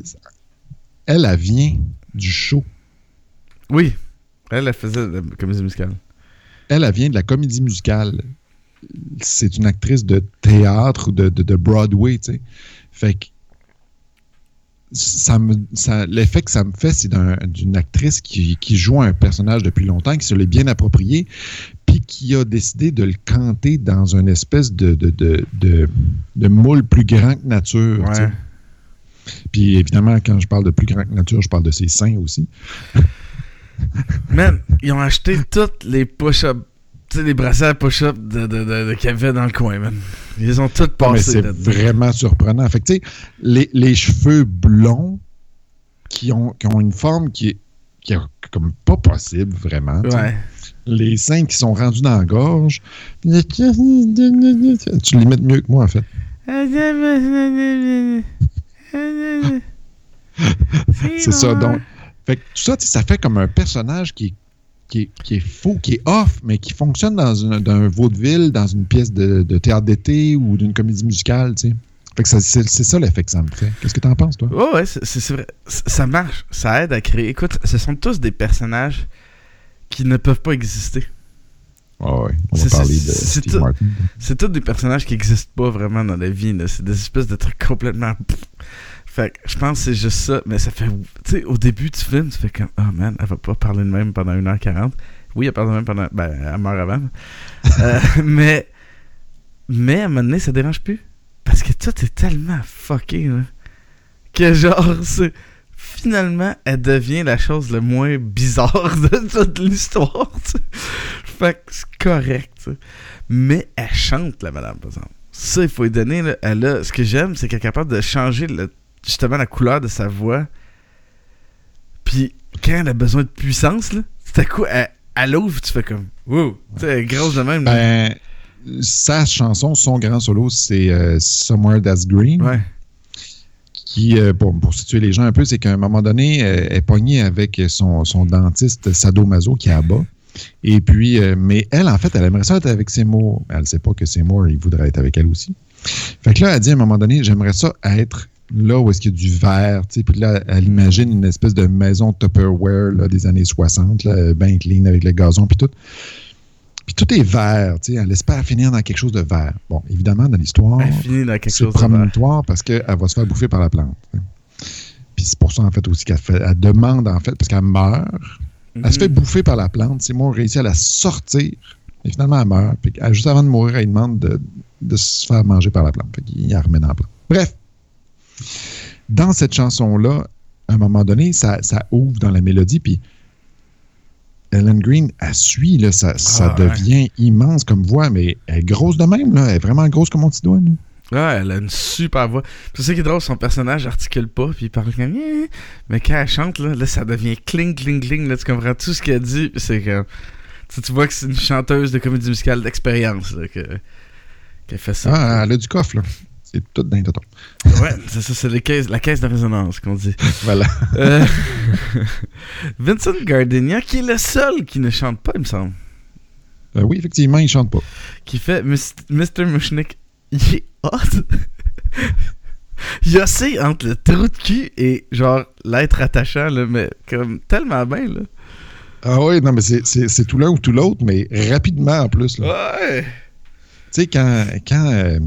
elle vient du show. Oui. Elle, elle faisait de la comédie musicale. Elle, elle vient de la comédie musicale. C'est une actrice de théâtre ou de, de, de Broadway, tu sais. Fait que ça me, ça, l'effet que ça me fait, c'est d'un- d'une actrice qui, qui joue un personnage depuis longtemps, qui se l'est bien approprié, puis qui a décidé de le canter dans une espèce de, de, de, de, de moule plus grand que nature. Ouais. Puis évidemment, quand je parle de plus grand que nature, je parle de ses seins aussi. Man, ils ont acheté toutes les push-up. Sais, les à push-up de, de, de, de qu'il y avait dans le coin, man. Ils ont toutes mais passés c'est vraiment surprenant. Fait que, tu sais, les, les cheveux blonds qui ont, qui ont une forme qui est, qui est comme pas possible, vraiment. Ouais. Les seins qui sont rendus dans la gorge. Tu les mets mieux que moi, en fait. C'est ça, donc. Fait que tout ça, ça fait comme un personnage qui est, qui est, qui est faux, qui est off, mais qui fonctionne dans un, dans un vaudeville, dans une pièce de, de théâtre d'été ou d'une comédie musicale, tu sais. Fait que c'est c'est ça l'effet que ça me fait. Qu'est-ce que t'en penses, toi? Ouais, ouais, c'est c'est vrai. Ça marche. Ça aide à créer. Écoute, ce sont tous des personnages qui ne peuvent pas exister. Ah ouais, on va C'est- parler de Steve tout. Martin. C'est tous des personnages qui n'existent pas vraiment dans la vie. C'est des espèces de trucs complètement. Fait que je pense que c'est juste ça. Mais ça fait. Tu sais, au début du film, tu fais comme. Oh man, elle va pas parler de même pendant 1h40. Oui, elle parle de même pendant. Ben, elle meurt avant. Euh, mais. Mais à un moment donné, ça dérange plus. Parce que tout est tellement fucké, là. Que genre, c'est. Finalement, elle devient la chose le moins bizarre de toute l'histoire, tu sais. Fait que c'est correct. Mais elle chante, la madame, par exemple. Ça, il faut lui donner, là, elle a, ce que j'aime, c'est qu'elle est capable de changer le- justement la couleur de sa voix. Puis, quand elle a besoin de puissance, là, tout à coup, elle, elle ouvre, tu fais comme, wow, est grosse de même. Ben, sa chanson, son grand solo, c'est euh, Somewhere That's Green. ouais. Qui, euh, pour, pour situer les gens un peu, c'est qu'à un moment donné, elle est pognée avec son, son dentiste sadomaso qui est à bas. Et puis, euh, mais elle, en fait, elle aimerait ça être avec Seymour. Elle ne sait pas que Seymour, il voudrait être avec elle aussi. Fait que là, elle dit à un moment donné, j'aimerais ça être là où est-ce qu'il y a du verre, tu sais. Puis là, elle imagine une espèce de maison Tupperware là, des années 60, là, bien clean avec le gazon puis tout. Puis tout est vert, tu sais. Elle espère finir dans quelque chose de vert. Bon, évidemment, dans l'histoire, Elle finit dans quelque c'est vert. promonitoire parce qu'elle va se faire bouffer par la plante. hein. Puis c'est pour ça, en fait, aussi qu'elle fait, elle demande, en fait, parce qu'elle meurt. Elle se fait Mhm. bouffer par la plante. C'est moi réussi à la sortir. Et finalement, elle meurt. Puis juste avant de mourir, elle demande de, de se faire manger par la plante. Fait qu'il la remet dans la plante. Bref. Dans cette chanson-là, à un moment donné, ça, ça ouvre dans la mélodie. Puis Ellen Green, elle suit. Là, ça ça Ah, ouais. devient immense comme voix, mais elle est grosse de même. Là. Elle est vraiment grosse comme mon petit doigt. là. Ouais, elle a une super voix. C'est ça qui est drôle, son personnage articule pas, puis il parle comme... Eh. Mais quand elle chante, là, là ça devient cling, cling, cling. Là, tu comprends tout ce qu'elle dit. C'est que... Tu, vois que c'est une chanteuse de comédie musicale d'expérience là, que, qu'elle fait ça. Ah, elle a du coffre. Là. C'est tout d'un tonton. Ouais, c'est ça, c'est les caisses- la caisse de résonance qu'on dit. Voilà. Euh, Vincent Gardenia, qui est le seul qui ne chante pas, il me semble. Euh, oui, effectivement, il chante pas. Qui fait Mr. Mushnik. Il est hot. Il oscille entre le trou de cul et genre l'être attachant, là, mais comme tellement bien, là. Ah oui, non, mais c'est- c'est c'est tout l'un ou tout l'autre, mais rapidement en plus. là. Ouais. Tu sais, quand, quand euh,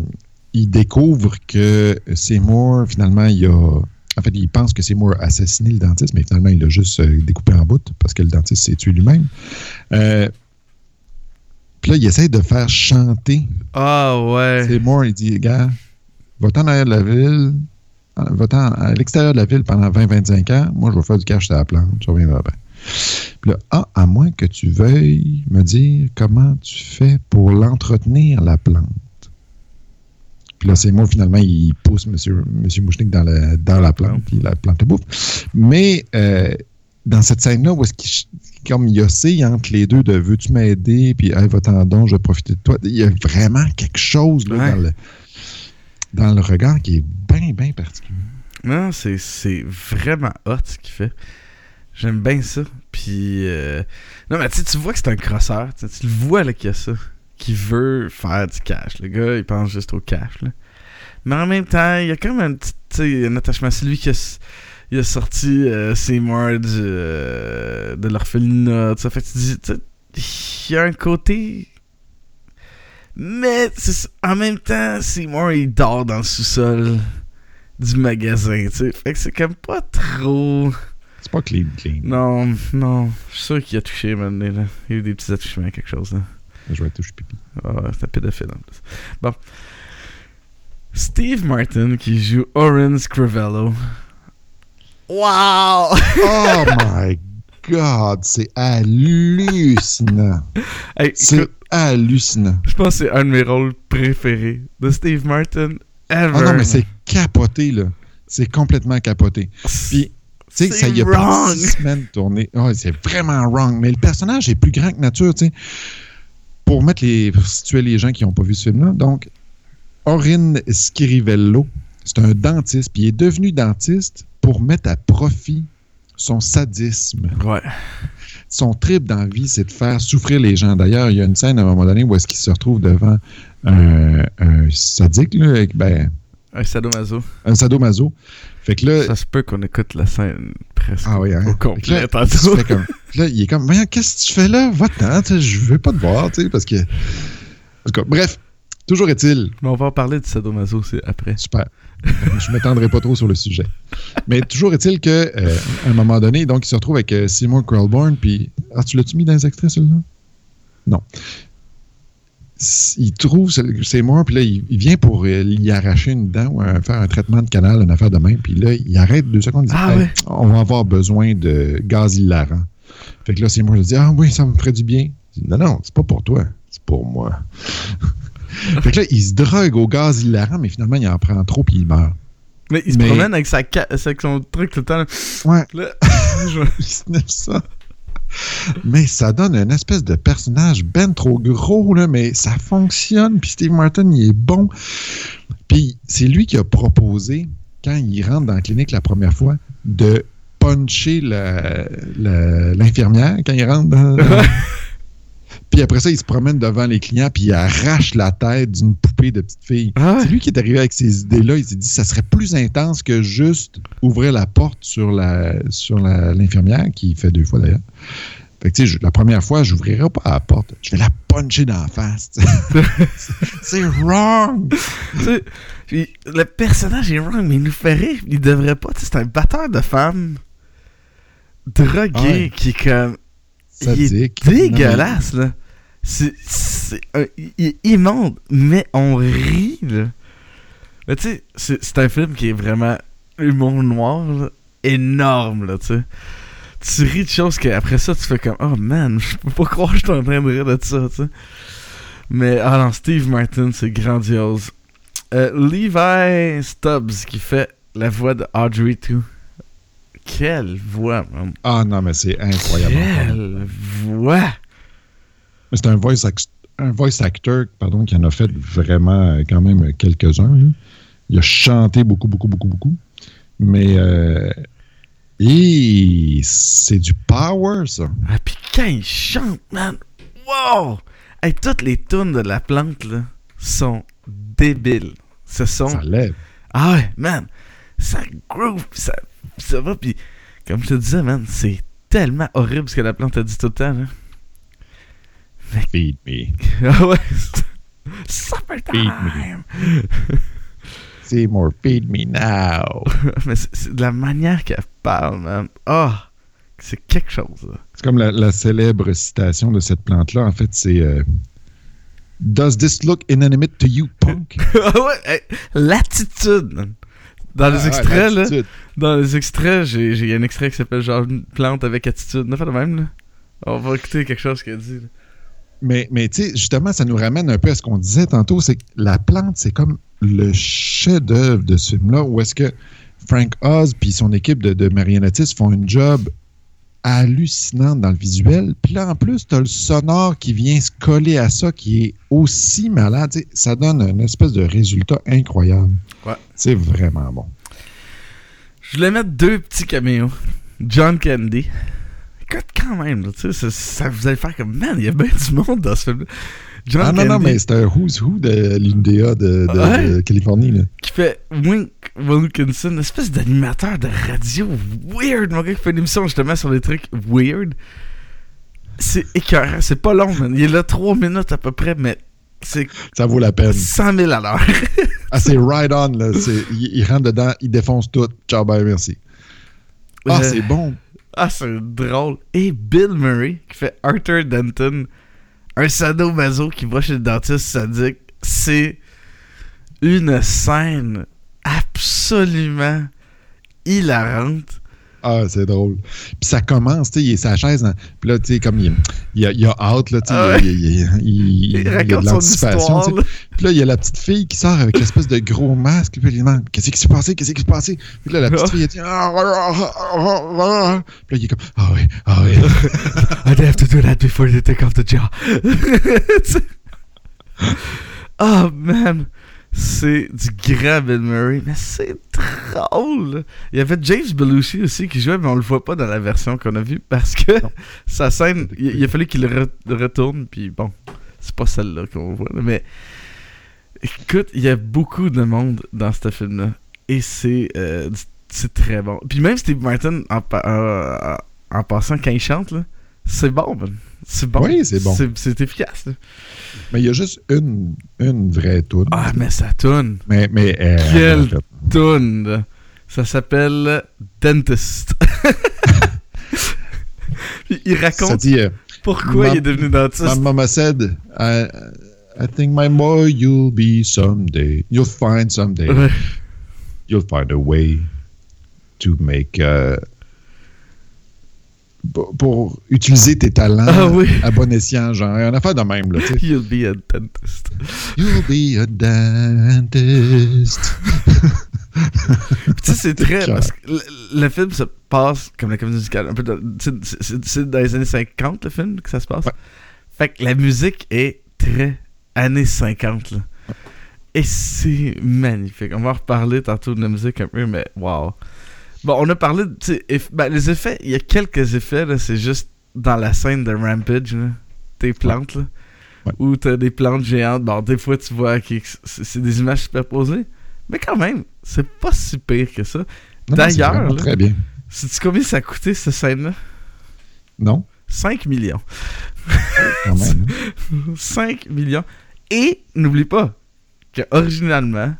il découvre que Seymour, finalement, il a. En fait, il pense que Seymour a assassiné le dentiste, mais finalement, il l'a juste euh, découpé en bout parce que le dentiste s'est tué lui-même. Euh, Puis là, il essaie de faire chanter Ah ouais. Seymour. Il dit Gars, va-t'en en arrière de la ville, va-t'en à l'extérieur de la ville pendant 20-25 ans. Moi, je vais faire du cash sur la plante. Je reviendrai après. Puis là, ah, à moins que tu veuilles me dire comment tu fais pour l'entretenir, la plante. Puis là, c'est moi, finalement, il pousse M. Monsieur, Monsieur Mouchnik dans la, dans la plante, puis la plante le bouffe. Mais euh, dans cette scène-là, où est-ce qu'il comme il oscille entre les deux de veux-tu m'aider, puis hey, va-t'en donc, je vais profiter de toi. Il y a vraiment quelque chose là, Ouais. dans, le, dans le regard qui est bien, bien particulier. Non, c'est, vraiment hot ce qu'il fait. J'aime bien ça. Puis, euh, non, mais tu vois que c'est un crosseur. Tu le vois là, qu'il y a ça. Qui veut faire du cash. Le gars, il pense juste au cash. Là. Mais en même temps, il y a comme un petit un attachement. C'est lui qui a, s- il a sorti euh, Seymour du, euh, de l'orphelinat. fait que tu dis, il y a un côté. Mais en même temps, Seymour, il dort dans le sous-sol du magasin, tu sais. Fait que c'est comme pas trop. C'est pas clean, clean. Non, non. Je suis sûr qu'il a touché, man. là. Il y a eu des petits attouchements, quelque chose, là. Je vais toucher pipi. Ah, ouais, c'est un pédophile, en plus. Bon. Steve Martin, qui joue Oren Scrivello. Wow! Oh my God, c'est hallucinant. Hey, C'est hallucinant. je pense que c'est un de mes rôles préférés de Steve Martin ever. Ah non, mais c'est capoté, là. C'est complètement capoté. Puis, tu sais, ça y a pas six semaines tourné. Ah, c'est vraiment wrong. Mais le personnage est plus grand que nature, tu sais. Pour mettre les, pour situer les gens qui n'ont pas vu ce film-là, donc, Orin Scrivello, c'est un dentiste, puis il est devenu dentiste pour mettre à profit son sadisme. Ouais. Son trip dans la vie, c'est de faire souffrir les gens. D'ailleurs, il y a une scène à un moment donné où est-ce qu'il se retrouve devant un, un sadique, là, avec, ben, Un sadomaso. un sadomaso. Fait que là, Ça se peut qu'on écoute la scène presque Ah oui, hein? au complet là, fait comme- là, il est comme, Voyons, qu'est-ce que tu fais là? Va-t'en, je veux pas te voir, tu sais, parce que. En tout cas, bref, toujours est-il, Mais on va en parler du sadomaso après. super. je m'étendrai pas trop sur le sujet. Mais toujours est-il que, euh, un moment donné, donc, il se retrouve avec euh, Seymour puis. Ah, tu l'as-tu mis dans les extraits, celui-là? Non. Il trouve Seymour, puis là, il, il vient pour euh, y arracher une dent ou euh, faire un traitement de canal, une affaire de main, puis là, il arrête deux secondes, il dit Ah Hey, ouais. On va avoir besoin de gaz hilarant. Fait que là, Seymour il dit Ah oui, ça me ferait du bien. Il dit, non, non, c'est pas pour toi, c'est pour moi. fait que là, il se drogue au gaz hilarant, mais finalement, il en prend trop, puis il meurt. Mais il se Mais- promène avec, sa ca- avec son truc tout le temps. là. Ouais. Là, je- il sniffe ça. Mais ça donne une espèce de personnage ben trop gros, là, mais ça fonctionne. Puis Steve Martin, il est bon. Puis c'est lui qui a proposé, quand il rentre dans la clinique la première fois, de puncher l'infirmière quand il rentre dans. puis après ça, il se promène devant les clients, puis il arrache la tête d'une poupée de petite fille. Ah ouais? C'est lui qui est arrivé avec ces idées-là. Il s'est dit ça serait plus intense que juste ouvrir la porte sur la sur la- l'infirmière, qui fait deux fois d'ailleurs. Fait que, tu sais, je- la première fois, je n'ouvrirai pas la porte. Je vais la puncher dans la face. C'est wrong! Puis le personnage est wrong, mais il nous fait rire. Il devrait pas. C'est un batteur de femmes drogué Ah Ouais. qui est comme. Il est dégueulasse, là. C'est, immonde, mais on rit, là. Mais tu sais, c'est, c'est un film qui est vraiment humour noir, là, énorme, là, tu sais. Tu ris de choses qu'après ça, tu fais comme, oh man, je peux pas croire que je suis en train de rire de ça, tu sais. Mais, ah non, Steve Martin, c'est grandiose. Euh, Levi Stubbs qui fait la voix de Audrey 2. Quelle voix, man. Ah non, mais c'est incroyable. Quelle voix. C'est un voice, un voice actor pardon, qui en a fait vraiment euh, quand même quelques-uns. là. Il a chanté beaucoup, beaucoup, beaucoup, beaucoup. Mais. Euh, et c'est du power, ça. Ah, puis quand il chante, man, wow! Hey, toutes les tunes de la plante, là, sont débiles. Ce sont. Ça lève. Ah ouais, man, ça groove, ça, ça va, puis comme je te disais, man, c'est tellement horrible ce que la plante a dit tout le temps, là. Feed me. Ah ouais, supper time! Seymour, feed me now. Mais c'est de la manière qu'elle parle, man. Ah! c'est quelque chose. C'est comme la, la, célèbre citation de cette plante-là. En fait, c'est euh, Does this look inanimate to you, punk? ah ouais, l'attitude. Dans les Ah, extraits, là. Dans les extraits, j'ai j'ai un extrait qui s'appelle genre une plante avec attitude. On a fait le même, là. On va écouter quelque chose qu'elle dit. là. Mais, mais tu sais, justement, ça nous ramène un peu à ce qu'on disait tantôt, c'est que la plante, c'est comme le chef-d'œuvre de ce film-là, où est-ce que Frank Oz puis son équipe de, de marionnettistes font une job hallucinante dans le visuel. Puis là, en plus, tu as le sonore qui vient se coller à ça, qui est aussi malade. Ça donne une espèce de résultat incroyable. Ouais. C'est vraiment bon. Je voulais mettre deux petits caméos. John Candy. Écoute, quand même, là, tu sais, ça, vous allez faire comme, man, il y a bien du monde dans ce film John Ah non, Candy non, mais c'est un who's who de l'UNDA de, de- Ouais. de Californie. Là. qui fait Wink Wilkinson, une espèce d'animateur de radio weird, mon gars, qui fait une émission justement sur des trucs weird. C'est écœurant, c'est pas long, man. Il est là trois minutes à peu près, mais c'est Ça vaut la peine. 100 000 à l'heure. Ah, c'est right on. Là. Il, il rentre dedans, il défonce tout. Ciao, bye, merci. Ah, Euh, c'est bon. Ah, c'est drôle. Et Bill Murray, qui fait Arthur Denton, un sadomaso qui va chez le dentiste sadique. C'est une scène absolument hilarante. Ah, c'est drôle. Puis ça commence, tu sais, il est sa chaise. dans- Puis là, tu sais, comme il, il, a, il a hâte, là, tu sais, Ah il, il- a de l'anticipation. Puis là, il y a la petite fille qui sort avec l'espèce de gros masque. Puis il demande Qu'est-ce qui s'est passé Qu'est-ce qui s'est passé? Puis là, la petite fille, elle dit Ah, ah, ah, ah, ah. Puis là, il est comme Ah oui, ah oui. I'd have to do that before they take off the jaw. oh man, c'est du grand Bill Murray, mais c'est drôle. Il y avait James Belushi aussi qui jouait, mais on le voit pas dans la version qu'on a vue parce que Non. sa scène, il, il a fallu qu'il re- retourne, puis bon, c'est pas celle-là qu'on voit, mais écoute, il y a beaucoup de monde dans ce film-là, et c'est euh, c'est très bon. Puis même Steve Martin, en, pa- euh, en passant, quand il chante, là, c'est bon, man. C'est bon. Oui, c'est bon. C'est efficace. là. Mais il y a juste une, une vraie toune. Ah, mais ça tourne. Mais, mais euh, Quelle en fait, Toune. Ça s'appelle Dentist. Il ça raconte dit euh, pourquoi Ma- il est devenu My dentiste. mama said, I, I think my boy, you'll be someday. You'll find someday. Ouais. You'll find a way to make. uh, pour, pour utiliser tes talents Ah oui. à bon escient, genre, une affaire de même, là, tu sais. You'll be a dentist. You'll be a dentist. Tu sais, c'est très. Parce que le, le film se passe comme la comédie musicale. Un peu c'est- dans les années 50, le film, que ça se passe. Ouais. Fait que la musique est très années 50, là. Et c'est magnifique. On va en reparler tantôt de la musique un peu, mais wow. Bon, on a parlé eff- ben, les effets, il y a quelques effets, là. C'est juste dans la scène de Rampage, là. Tes plantes, là. Ouais. Où t'as des plantes géantes. Bon, des fois, tu vois que c'est des images superposées. Mais quand même, c'est pas si pire que ça. Non, D'ailleurs, là- Très bien. Sais-tu combien ça a coûté, cette scène-là? Non, 5 millions. quand même. 5 millions. Et n'oublie pas que originalement,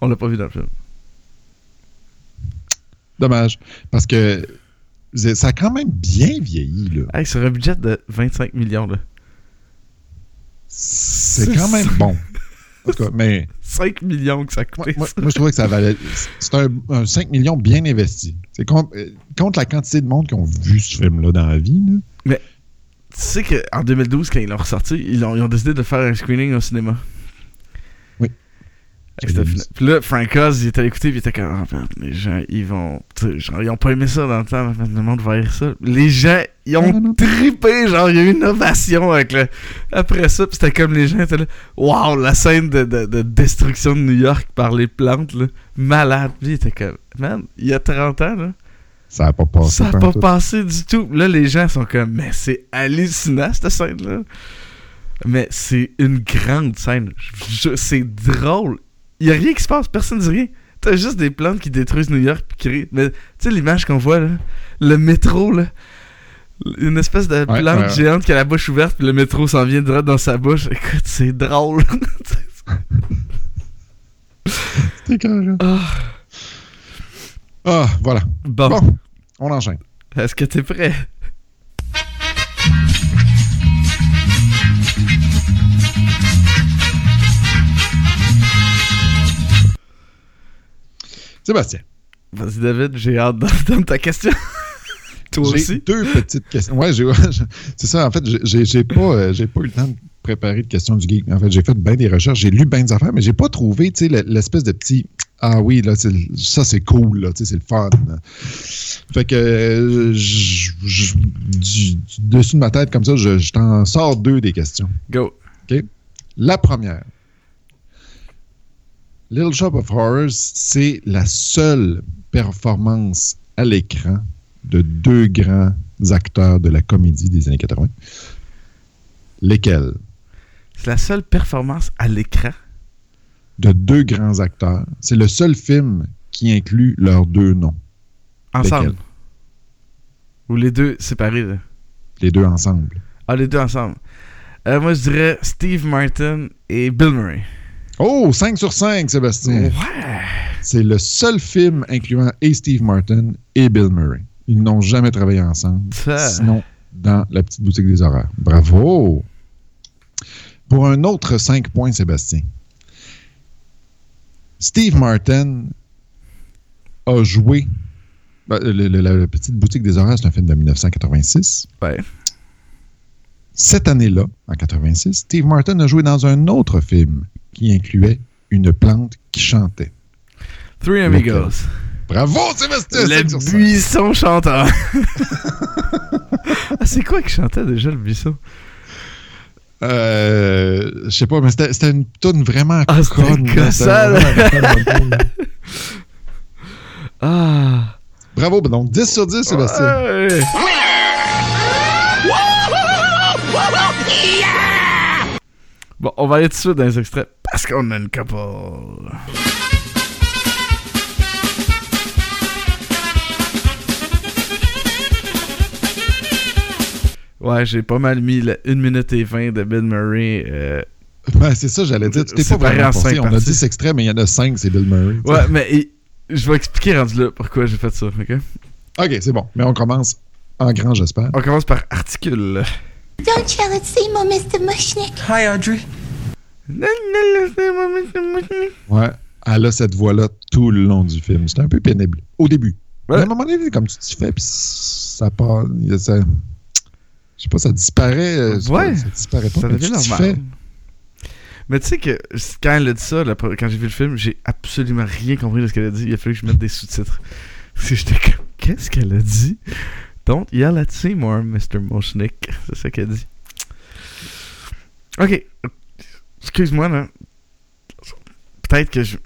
on l'a pas vu dans le film. Dommage. Parce que ça a quand même bien vieilli, là. Hey, sur un budget de 25 millions, là. C'est quand même bon. En tout cas, mais 5 millions que ça a moi, je trouvais que ça valait. C'est un, un 5 millions bien investi. C'est contre, euh, contre la quantité de monde qui ont vu ce film-là dans la vie. là. Tu sais qu'en 2012, quand ils l'ont ressorti, ils ont, ils ont décidé de faire un screening au cinéma. Oui. Avec cette finale. Puis là, Frank Oz, il était à l'écouter, puis il était comme, man, les gens, ils vont. genre, ils ont pas aimé ça dans le temps, le monde va rire ça. Les gens, ils ont trippé, genre, il y a eu une ovation avec le. Après ça, puis c'était comme les gens étaient là, waouh, la scène de, de, de destruction de New York par les plantes, là, malade. Puis il était comme, man, il y a 30 ans, là. Ça n'a pas passé. Ça n'a pas passé du tout. Là, les gens sont comme, mais c'est hallucinant, cette scène-là. Mais c'est une grande scène. C'est drôle. Il n'y a rien qui se passe, personne ne dit rien. T'as juste des plantes qui détruisent New York qui. Mais tu sais, l'image qu'on voit, là, le métro, là, une espèce de plante ouais, ouais. géante qui a la bouche ouverte puis le métro s'en vient direct dans sa bouche. Écoute, c'est drôle. C'est carré. Ah. Ah, voilà. bon, Bon, on enchaîne. est-ce que t'es prêt? Sébastien, Vas-y, David, j'ai hâte d'entendre ta question. Toi j'ai aussi? deux petites questions. Ouais, c'est ça. En fait, j'ai- pas, euh, j'ai pas eu le temps de préparer de questions du geek. En fait, j'ai fait bien des recherches, j'ai lu bien des affaires, mais j'ai pas trouvé, tu sais, le- l'espèce de petit. Ah oui, là, ça c'est cool, là, c'est le fun. là. Fait que euh, je- je- du, du dessus de ma tête comme ça, je, je t'en sors deux des questions. Go. La première. Little Shop of Horrors, c'est la seule performance à l'écran de deux grands acteurs de la comédie des années 80. Lesquels? C'est la seule performance à l'écran. De deux grands acteurs. C'est le seul film qui inclut leurs deux noms. Ensemble. Lesquels? Ou les deux séparés, là. Les deux ensemble. Ah, les deux ensemble. Euh, moi, je dirais Steve Martin et Bill Murray. Oh, 5 sur 5, Sébastien. Ouais. C'est le seul film incluant et Steve Martin et Bill Murray. Ils n'ont jamais travaillé ensemble. Ça. Sinon, dans la petite boutique des horreurs. Bravo! Pour un autre 5 points, Sébastien. Steve Martin a joué. ben, le- le- la, petite boutique des horreurs, c'est un film de 1986. Ouais. Cette année-là, en 86, Steve Martin a joué dans un autre film qui incluait une plante qui chantait. Three Amigos. Bravo, Sébastien! Le 5 sur 5. buisson chanteur. ah, c'est quoi qui chantait déjà, le buisson? Euh, je sais pas, mais c'était une toune vraiment Ah, conne. Ah. Bravo, ben donc 10 sur 10, Sébastien. Ouais. Bon, on va aller tout de suite dans les extraits parce qu'on a une couple. Ouais, j'ai pas mal mis la 1 minute et 20 de Bill Murray. euh, Ouais, c'est ça, j'allais dire. Tu t'es C'est pas vraiment en forcé. On a parties. 10 extraits, mais il y en a 5, c'est Bill Murray. tu sais. Ouais, mais je vais expliquer rendu là pourquoi j'ai fait ça, ok? OK, c'est bon. Mais on commence en grand, j'espère. On commence par articule. Don't yell at Seymour, Mr. Mushnick. Hi, Audrey. Ouais. Elle a cette voix-là tout le long du film. C'était un peu pénible. Au début. Ouais. À un moment donné, comme tu t'y fais, puis ça part. a ça- Je sais pas, ça disparaît. euh, c'est Ouais. pas- ça disparaît pas. Ça devient normal. fais. Mais tu sais que quand elle a dit ça, quand j'ai vu le film, j'ai absolument rien compris de ce qu'elle a dit. Il a fallu que je mette des sous-titres. Que J'étais comme, qu'est-ce qu'elle a dit? Don't yell at Seymour, Mr. Moshnick. C'est ça qu'elle dit. Ok. Excuse-moi, là. Peut-être que je.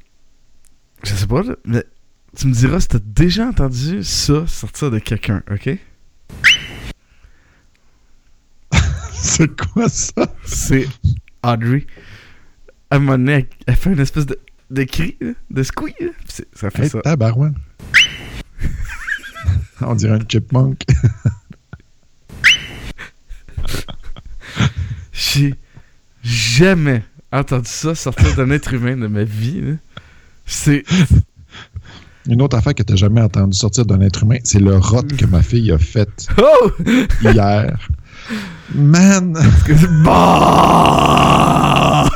Je sais pas, là, mais tu me diras si t'as déjà entendu ça sortir de quelqu'un, ok? C'est quoi ça? c'est Audrey. À un moment donné, elle, elle fait une espèce de, de cri, de squeak. Ça fait Hey, ça. tabarouane. On dirait un chipmunk. J'ai jamais entendu ça sortir d'un être humain de ma vie. C'est. Une autre affaire que tu n'as jamais entendu sortir d'un être humain, c'est le rot que ma fille a fait Oh! hier. Man! Bah!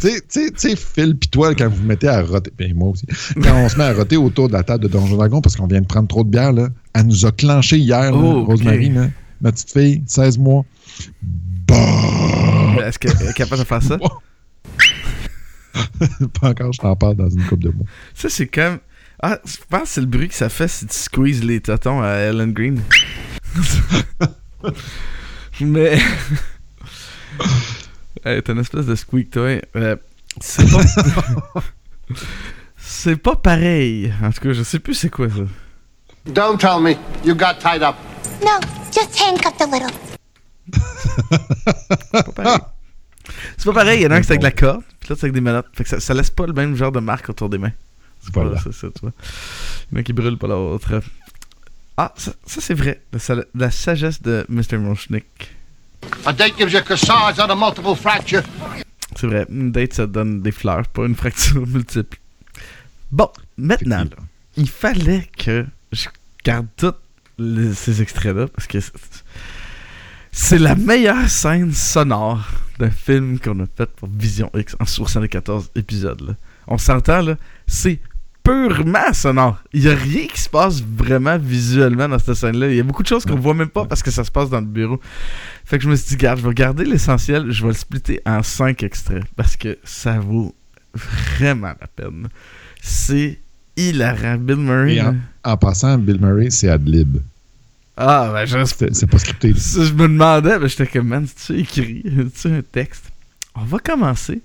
Tu sais, Phil pis toi, quand vous vous mettez à roter, ben moi aussi, quand on se met à roter autour de la table de Donjon Dragon parce qu'on vient de prendre trop de bière, là, elle nous a clenché hier, là, Oh. Rosemary, là, ma petite fille, 16 mois. Bah! Est-ce qu'elle est capable de faire ça? pas encore, je t'en parle dans une coupe de mots. Ça, c'est comme. Ah, je pense que c'est le bruit que ça fait si tu squeezes les totons à Ellen Green. Mais. hey, t'as une espèce de squeak, toi. Euh, c'est pas. c'est pas pareil. En tout cas, je sais plus c'est quoi ça. Don't tell me you got tied up. No, just handcuffed a little. C'est pas pareil. C'est pas pareil, il y en a un qui c'est avec la corde, puis l'autre c'est avec des menottes. Fait que ça, ça laisse pas le même genre de marque autour des mains. C'est pas Voilà. c'est ça, tu vois. Il y en a qui brûlent pas l'autre. Ah, ça, ça, c'est vrai. La, sa- la sagesse de Mr. Moshnick. A date gives you cassage on a multiple fracture. C'est vrai. Une date, ça donne des fleurs, pas une fracture multiple. Bon, maintenant, là, il fallait que je garde tous ces extraits-là parce que c'est- la meilleure scène sonore d'un film qu'on a fait pour Vision X en 74 épisodes. là. On s'entend, là, c'est purement sonore. Il n'y a rien qui se passe vraiment visuellement dans cette scène-là. Il y a beaucoup de choses qu'on voit même pas parce que ça se passe dans le bureau. Fait que je me suis dit, garde, je vais garder l'essentiel, je vais le splitter en 5 extraits parce que ça vaut vraiment la peine. C'est hilarant. Bill Murray. Et en, en passant, Bill Murray, c'est Adlib. Ah, ben je C'est c'est pas scripté. Ça, je me demandais, mais j'étais comme, man, tu écrit, tu un texte? On va commencer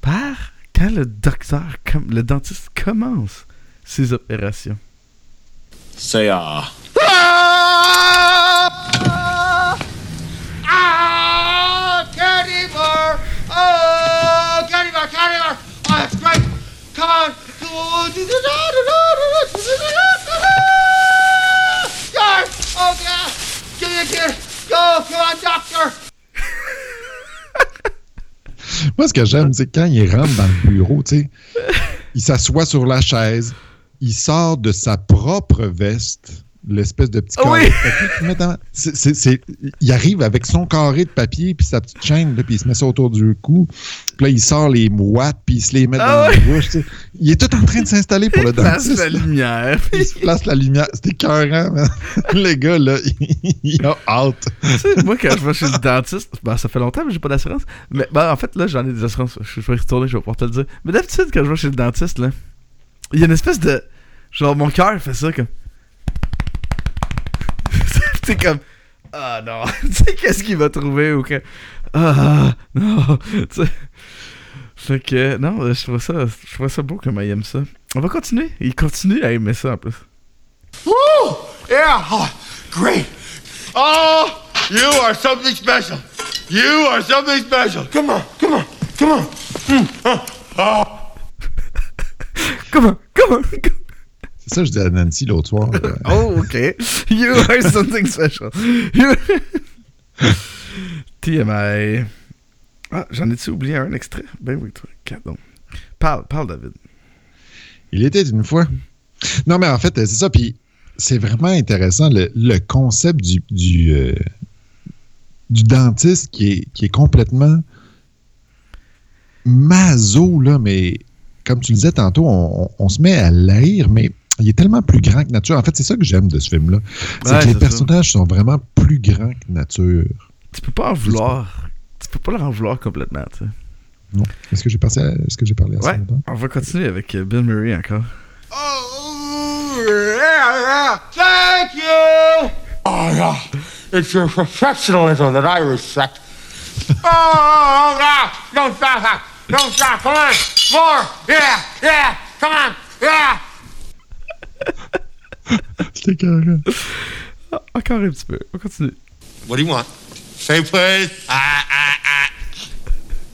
par quand le docteur, com- le dentiste commence ses opérations. Say ah. Ah! Oh! Oh, that's great! Come on! Oh, yeah! Give me a doctor! Moi, ce que j'aime, c'est quand il rentre dans le bureau, tu sais, il s'assoit sur la chaise, il sort de sa propre veste, l'espèce de petit carré oui! de papier c'est- c'est- c'est- Il arrive avec son carré de papier puis sa petite chaîne, là, puis il se met ça autour du cou. Puis là, il sort les mouettes, puis il se les met Ah dans oui! la bouche. Il est tout en train de s'installer pour le Il place dentiste. la lumière. Il se place la lumière. C'était écœurant, man. Le gars, là, il a hâte. Tu sais, moi, quand je vais chez le dentiste, ben, ça fait longtemps que j'ai pas d'assurance. Mais ben, en fait, là, j'en ai des assurances. Je vais retourner, je vais pouvoir te le dire. Mais d'habitude, quand je vais chez le dentiste, là, il y a une espèce de. Genre, mon cœur fait ça comme. T'es comme. Ah non. tu sais, qu'est-ce qu'il va trouver ou que. Ah non. Tu. Fait que, non, je trouve ça, je trouve ça beau comment il aime ça. On va continuer. Il continue à aimer ça en plus. Woo! Yeah! Oh, great! Oh, you are something special. You are something special. Come on, come on, come on. Mm, oh, oh. Comment? Comment? comment? C'est ça que je dis à Nancy l'autre soir. Oh, ok. You are something special. You... TMI. Ah, j'en ai-tu oublié un extrait? Ben oui, toi. Pardon. Parle, parle, David. Il était une fois. Non, mais en fait, c'est ça. Puis c'est vraiment intéressant le, le concept du, du, euh, du dentiste qui est, qui est complètement maso, là, mais comme tu le disais tantôt, on, on- on se met à l'haïr, mais il est tellement plus grand que nature. En fait, c'est ça que j'aime de ce film-là. C'est Ouais, que les ça. personnages sont vraiment plus grands que nature. Tu peux pas en vouloir. Tu peux pas leur en vouloir complètement, tu sais. Non. Est-ce que j'ai passé à- est-ce que j'ai parlé à ça Ouais. longtemps? On va continuer avec euh, Bill Murray encore. Oh, yeah, yeah. Thank you. Oh, yeah. It's your professionalism that I respect. oh, oh, yeah. Don't stop. Don't stop. Come on. More. Yeah, yeah. Come on. Yeah. C'était écœurant. Ah, encore un petit peu. On continue. What do you want? Say please. Ah, ah, ah.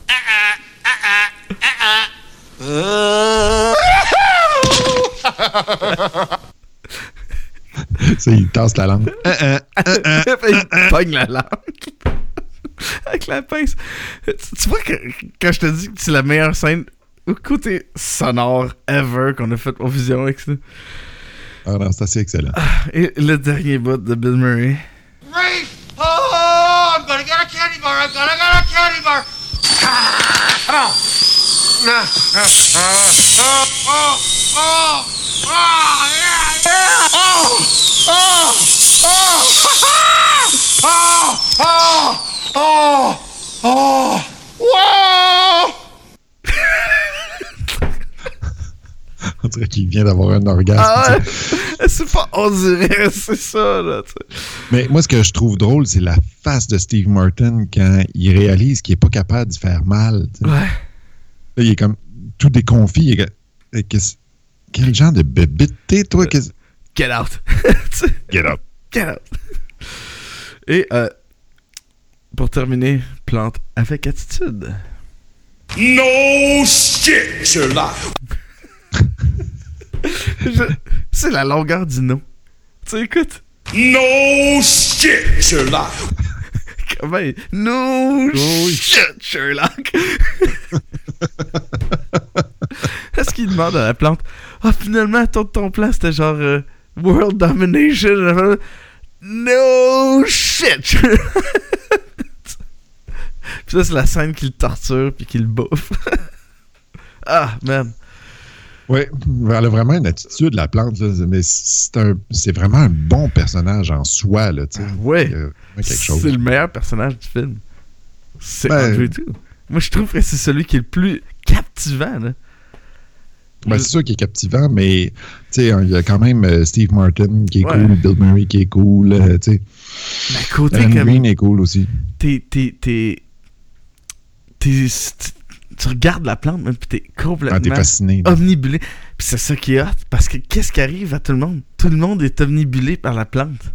Ah, ah, ah, ah, ah, ah. Ça, il tasse la langue. Hein, hein. il pogne la langue. Avec la pince. Tu, tu vois que quand je te dis que c'est la meilleure scène au côté sonore ever qu'on a fait pour Vision là. Ah non, c'est assez excellent. Et le dernier bout de Bill Murray. Oh, I'm gonna get a candy bar. I'm gonna get a candy bar. Ah, come on. Ah, ah, ah, oh, oh, oh, oh, yeah, yeah. Oh, oh, oh, oh, oh, oh, oh, whoa. vient d'avoir un orgasme. Ah ouais? C'est pas on dirait, c'est ça, là. Mais moi, ce que je trouve drôle, c'est la face de Steve Martin quand il réalise qu'il est pas capable d'y faire mal. Ouais. Là, il est comme tout déconfit. Est Eh, quel genre de bébite t'es, toi? qu'est-ce- Get out. Get up. Get out. Et euh, pour terminer, plante avec attitude. No shit, Sherlock. Je- C'est la longueur du nom. Tu sais, écoute. No shit, Sherlock. Comment il... No shit, Sherlock. Est-ce qu'il demande à la plante Ah, finalement, ton, ton plan, c'était genre euh, World Domination. No shit, Sherlock. Puis là, c'est la scène qui le torture puis qui le bouffe. ah, man. Oui, elle a vraiment une attitude, la plante. là, mais c'est un- c'est vraiment un bon personnage en soi. Là, tu sais. Ouais. Il y a vraiment quelque chose. C'est le meilleur personnage du film. C'est Ben-. Moi, je trouve que c'est celui qui est le plus captivant. Là. Ben, c'est sûr qu'il est captivant, mais tu sais, il y a quand même euh, Steve Martin qui est Ouais. cool, Bill Murray qui est cool, euh, tu sais. Côté, Alan comme. Green est cool aussi. T'es. Tu- regardes la plante, même, puis t'es Ah, complètement fasciné. là. omnibulé. Puis c'est ça qui est hot, parce que qu'est-ce qui arrive à tout le monde? Tout le monde est omnibulé par la plante.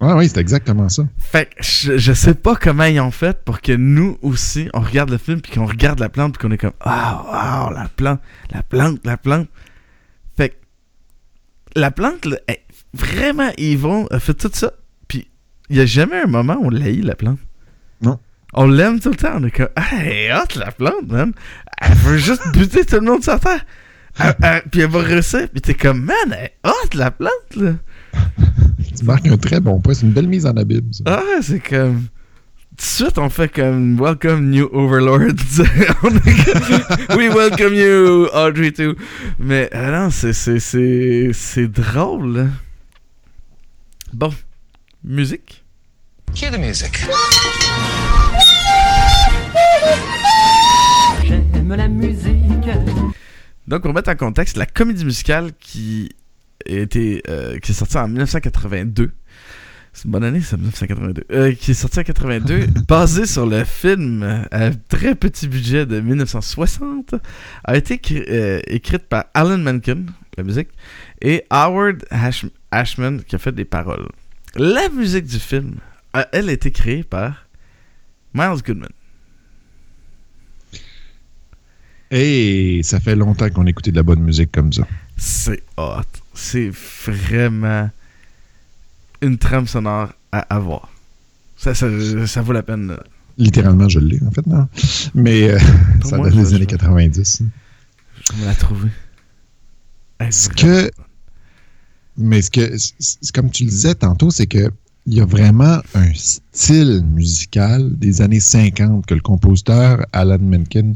Ouais, oui, c'est exactement ça. Fait que je, je sais pas comment ils ont fait pour que nous aussi, on regarde le film, puis qu'on regarde la plante, puis qu'on est comme Ah, wow, la plante, la plante, la plante. Fait que la plante, là, est vraiment, ils vont, a fait tout ça, puis il y a jamais un moment où on l'haït, la plante. On l'aime tout le temps, on est comme Ah, elle est hot, la plante, man. Elle veut juste buter tout le monde sur terre. Elle- elle- puis elle va réussir, puis t'es comme Man, elle est hot, la plante, là. Tu marques un très bon point. C'est une belle mise en abîme, ça. Ah, c'est comme. Tout de suite, on fait comme Welcome New Overlord. On est comme, We welcome you, Audrey too. Mais euh, non, c'est, c'est, c'est, c'est drôle. là. Bon, musique? Cue the music. J'aime la musique. Donc, pour mettre en contexte, la comédie musicale qui, a été, euh, qui est sortie en 1982. C'est une bonne année, ça, 1982. Euh, qui est sortie en 82, basée sur le film à très petit budget de 1960, a été euh, écrite par Alan Menken, la musique, et Howard Ash- Ashman, qui a fait des paroles. La musique du film, a, elle, a été créée par Miles Goodman. Et ça fait longtemps qu'on écoutait de la bonne musique comme ça. C'est hot. C'est vraiment une trame sonore à avoir. Ça, ça, ça vaut la peine. là. Littéralement, je l'ai, en fait, non? Mais euh, ça moi, date des années 90. Je la trouver. Elle est Ce vraiment- que. Mais ce que. c- c- Comme tu le disais tantôt, c'est que. Il y a vraiment un style musical des années 50 que le compositeur Alan Menken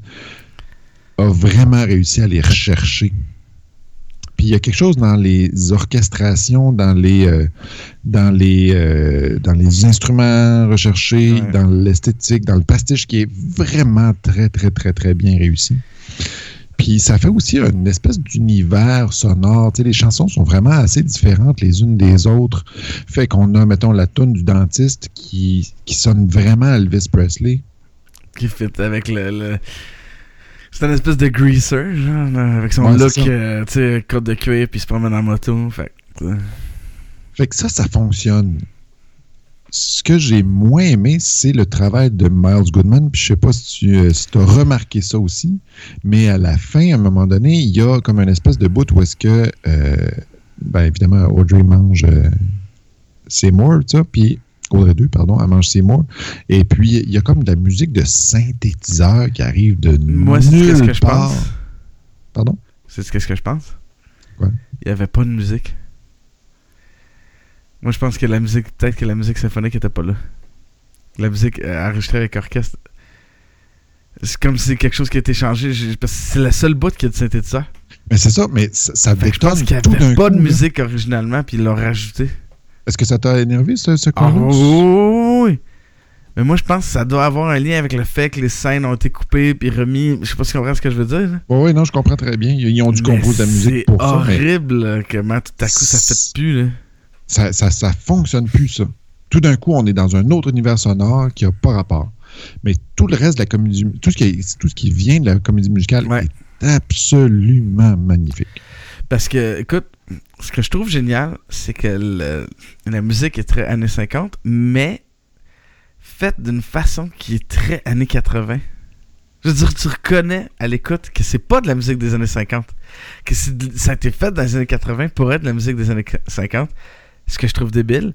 a vraiment réussi à aller rechercher. Puis il y a quelque chose dans les orchestrations, dans les, euh, dans les, euh, dans les instruments recherchés, Ouais. dans l'esthétique, dans le pastiche qui est vraiment très, très, très, très bien réussi. Puis ça fait aussi une espèce d'univers sonore. Tu sais, les chansons sont vraiment assez différentes les unes des autres. Fait qu'on a, mettons, la toune du dentiste qui, qui sonne vraiment à Elvis Presley. Qui fit avec le. le- C'est une espèce de greaser, genre, avec son Ouais, look, c'est euh, tu sais, côte de cuir, puis il se promène en moto. Fait que, euh, Fait que ça, ça fonctionne. Ce que j'ai moins aimé, c'est le travail de Miles Goodman. Puis je sais pas si tu as remarqué ça aussi, mais à la fin, à un moment donné, il y a comme une espèce de bout où est-ce que, euh, ben évidemment, Audrey mange euh, Seymour, ça, puis Audrey 2, pardon, mange Seymour. Et puis, il y a comme de la musique de synthétiseur qui arrive de Moi, c'est ce que je pense. Pardon? C'est ce que je pense. Quoi? Il n'y avait pas de musique. Moi, je pense que la musique, peut-être que la musique symphonique était pas là. La musique euh, enregistrée avec orchestre. C'est comme si c'est quelque chose qui a été changé. j'ai- parce que c'est la seule boîte qui a de synthétiseur. Mais c'est ça, mais ça, ça que je pense détonne qu'il n'y avait pas de coup, musique originalement, puis ils l'ont rajouté. Est-ce que ça t'a énervé, ce, ce Ah chorus? oui! Mais moi, je pense que ça doit avoir un lien avec le fait que les scènes ont été coupées puis remis. Je sais pas si tu comprends ce que je veux dire. là. Oui, oui, non, je comprends très bien. Ils ont dû composer de la musique pour ça, mais horrible comment tout à coup ça fait plus. Là. ça, ça, ça fonctionne plus, ça. Tout d'un coup, on est dans un autre univers sonore qui n'a pas rapport. Mais tout le reste de la comédie, tout ce qui, tout ce qui vient de la comédie musicale Ouais. est absolument magnifique. Parce que, écoute, ce que je trouve génial, c'est que la musique est très années 50, mais faite d'une façon qui est très années 80. Je veux dire, tu reconnais à l'écoute que c'est pas de la musique des années 50. Que ça a été fait dans les années 80 pour être de la musique des années 50. Ce que je trouve débile.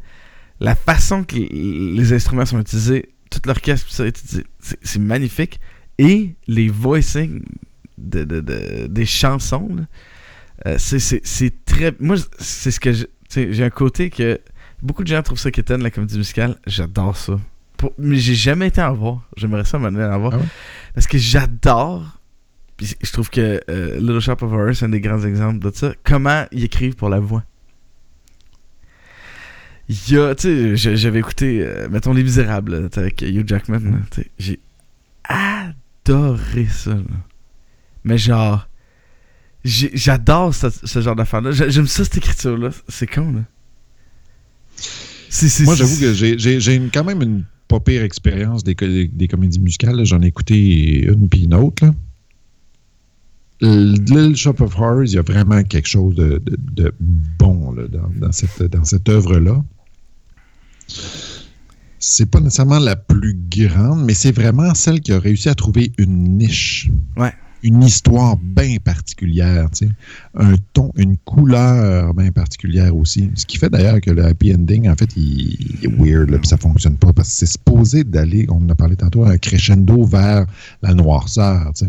La façon que les instruments sont utilisés, tout l'orchestre, c'est magnifique. Et les voicings de, de- de- des chansons, là, euh, c'est- très. Moi, c'est ce que. J'ai un côté que. Beaucoup de gens trouvent ça quétaine, la comédie musicale. J'adore ça. Pour- mais j'ai jamais été en voir. J'aimerais ça à en voir. Ah ouais? Parce que j'adore. Je trouve que euh, Little Shop of Horrors, c'est un des grands exemples de ça. Comment ils écrivent pour la voix. Il y a, tu sais, j'avais écouté, euh, mettons, Les Misérables, là, avec Hugh Jackman. J'ai adoré ça. là. Mais genre, j'adore ce, ce genre d'affaire-là. J'ai- J'aime ça, cette écriture-là. C'est con, là. Moi, j'avoue que j'ai- quand même une pas pire expérience des, co- des comédies musicales. J'en ai écouté une puis une autre. là. Little Shop of Horrors, il y a vraiment quelque chose de, de- de bon là, dans, dans cette, dans cette œuvre-là. C'est pas nécessairement la plus grande, mais c'est vraiment celle qui a réussi à trouver une niche. Ouais. Une histoire bien particulière, tu un ton, une couleur bien particulière aussi. Ce qui fait d'ailleurs que le happy ending, en fait, il, est weird, là, ça fonctionne pas, parce que c'est supposé d'aller, on en a parlé tantôt, un crescendo vers la noirceur, tu.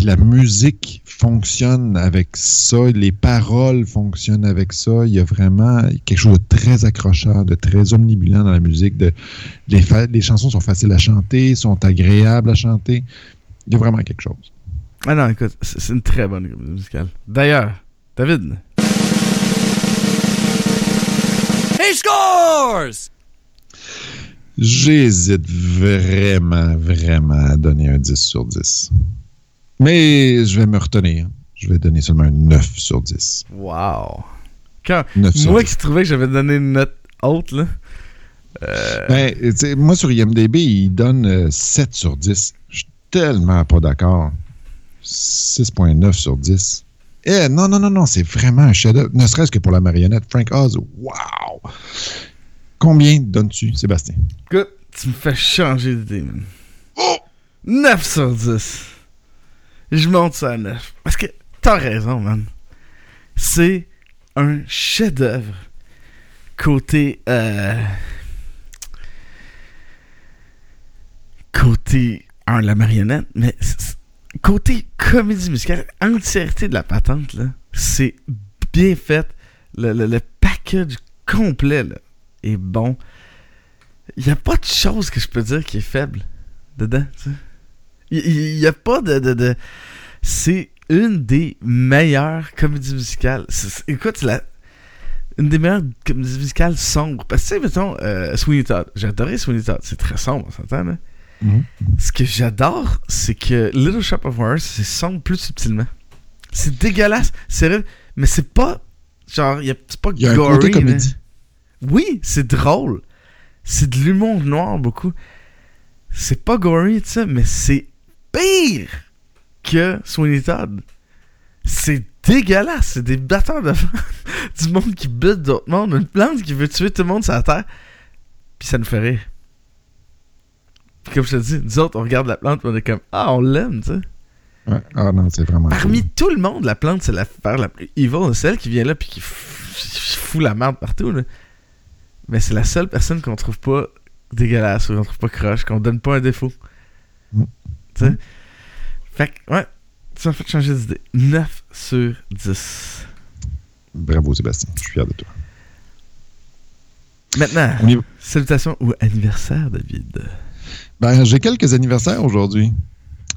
Puis la musique fonctionne avec ça, les paroles fonctionnent avec ça. Il y a vraiment quelque chose de très accrocheur, de très omnibulant dans la musique. De, les, fa- les chansons sont faciles à chanter, sont agréables à chanter. Il y a vraiment quelque chose. Ah non, écoute, c'est c'est une très bonne comédie musicale. D'ailleurs, David, He scores! J'hésite vraiment, vraiment à donner un 10 sur 10. Mais je vais me retenir. Je vais donner seulement un 9 sur 10. wow. Quand, 9 sur moi 10. qui trouvais que j'avais donné une note haute, là. euh, Ben, tu sais, moi, sur IMDB, il donne euh, 7 sur 10. Je suis tellement pas d'accord. 6.9 sur 10. Eh, non, non, non, non, c'est vraiment un chef-d'œuvre. Ne serait-ce que pour la marionnette. Frank Oz, wow! Combien donnes-tu, Sébastien? écoute, tu me fais changer d'idée, man. 9 sur 10. Je monte ça à 9. Parce que t'as raison, man. C'est un chef-d'œuvre. Côté. Euh... Côté. Un, la marionnette, mais. Côté comédie musicale, entièreté de la patente, là. C'est bien fait. Le, le, le package complet, là, est bon. Il a pas de chose que je peux dire qui est faible dedans. tu sais. Il n'y a pas de. de, de- C'est une des meilleures comédies musicales. Écoute, la. Une des meilleures comédies musicales sombres. Parce que, tu sais, mettons, euh, Sweeney Todd. Adoré Sweeney Todd. C'est très sombre, on s'entend. Mhm. Ce que j'adore, c'est que Little Shop of Horrors, c'est sombre plus subtilement. C'est dégueulasse, c'est vrai, mais c'est pas. Genre, y a, c'est pas y a un gory, côté là. comédie. Oui, c'est drôle. C'est de l'humour noir beaucoup. C'est pas gory, tu sais, mais c'est pire que Sweeney Todd. C'est dégueulasse. C'est des batteurs de du monde qui bute d'autres mondes. Une plante qui veut tuer tout le monde sur la terre. Puis ça nous fait rire. Puis comme je te dis, nous autres, on regarde la plante, on est comme Ah, on l'aime, tu sais. Ouais. Ah non, c'est vraiment Parmi cool. tout le monde, la plante, c'est l'affaire la plus evil. C'est elle qui vient là puis qui fout la merde partout. Là. Mais c'est la seule personne qu'on trouve pas dégueulasse ou qu'on trouve pas croche, qu'on donne pas un défaut. Mm. Fait que, ouais, tu m'as fait changer d'idée. 9 sur 10. Bravo, Sébastien. Je suis fier de toi. Maintenant, y salutations ou anniversaire, David. Ben, j'ai quelques anniversaires aujourd'hui.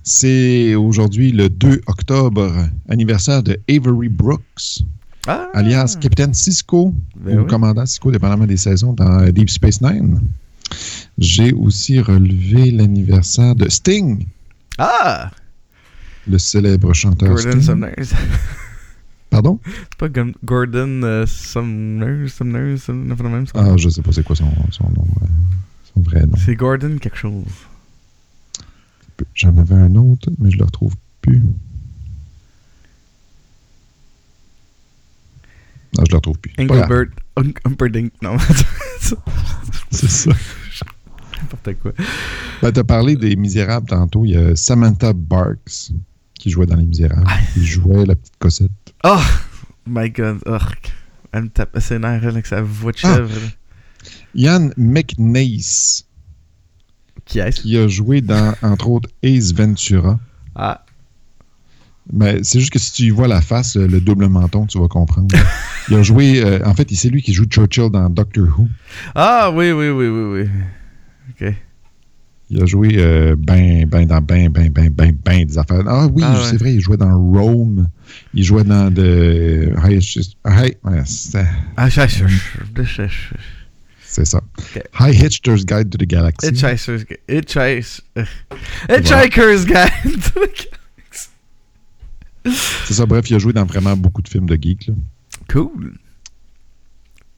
C'est aujourd'hui le 2 octobre, anniversaire de Avery Brooks, Ah! alias Capitaine Cisco Ben ou oui. Commandant Cisco, dépendamment des saisons, dans Deep Space Nine. J'ai aussi relevé l'anniversaire de Sting, Ah! le célèbre chanteur Gordon Sting. Sumners. Pardon? C'est pas Gordon euh, Sumners, Sumners, Sumners, un phénomène, ça? Ah, je sais pas c'est quoi son, son nom, euh, son vrai nom. C'est Gordon quelque chose. J'en avais un autre, mais je le retrouve plus. Non, je le retrouve plus. Engelbert Humperdinck. Non, C'est ça. n'importe quoi. Ben, t'as parlé des Misérables tantôt. Il y a Samantha Barks qui jouait dans Les Misérables. Il jouait la petite Cossette. Oh! My god. Oh. Elle me tape ses nerfs avec sa voix de Ah. chèvre. Ian McNace Qui est-ce? qui a joué dans, entre autres, Ace Ventura. Ah. Mais c'est juste que si tu y vois la face, le double menton, tu vas comprendre. Il a joué, euh, en fait, c'est lui qui joue Churchill dans Doctor Who. Ah, oui, oui, oui, oui, oui. Ok. Il a joué euh, ben, ben, dans ben, ben, ben, ben, ben des affaires. Ah oui, Ah ouais. c'est vrai, il jouait dans Rome. Il jouait dans de c'est ça. Ok. High Hitchter's Guide to the Galaxy. Hitchhiker's Guide. Hitchhiker's Hitchhiker's Guide. C'est ça, bref, il a joué dans vraiment beaucoup de films de geek. là. cool.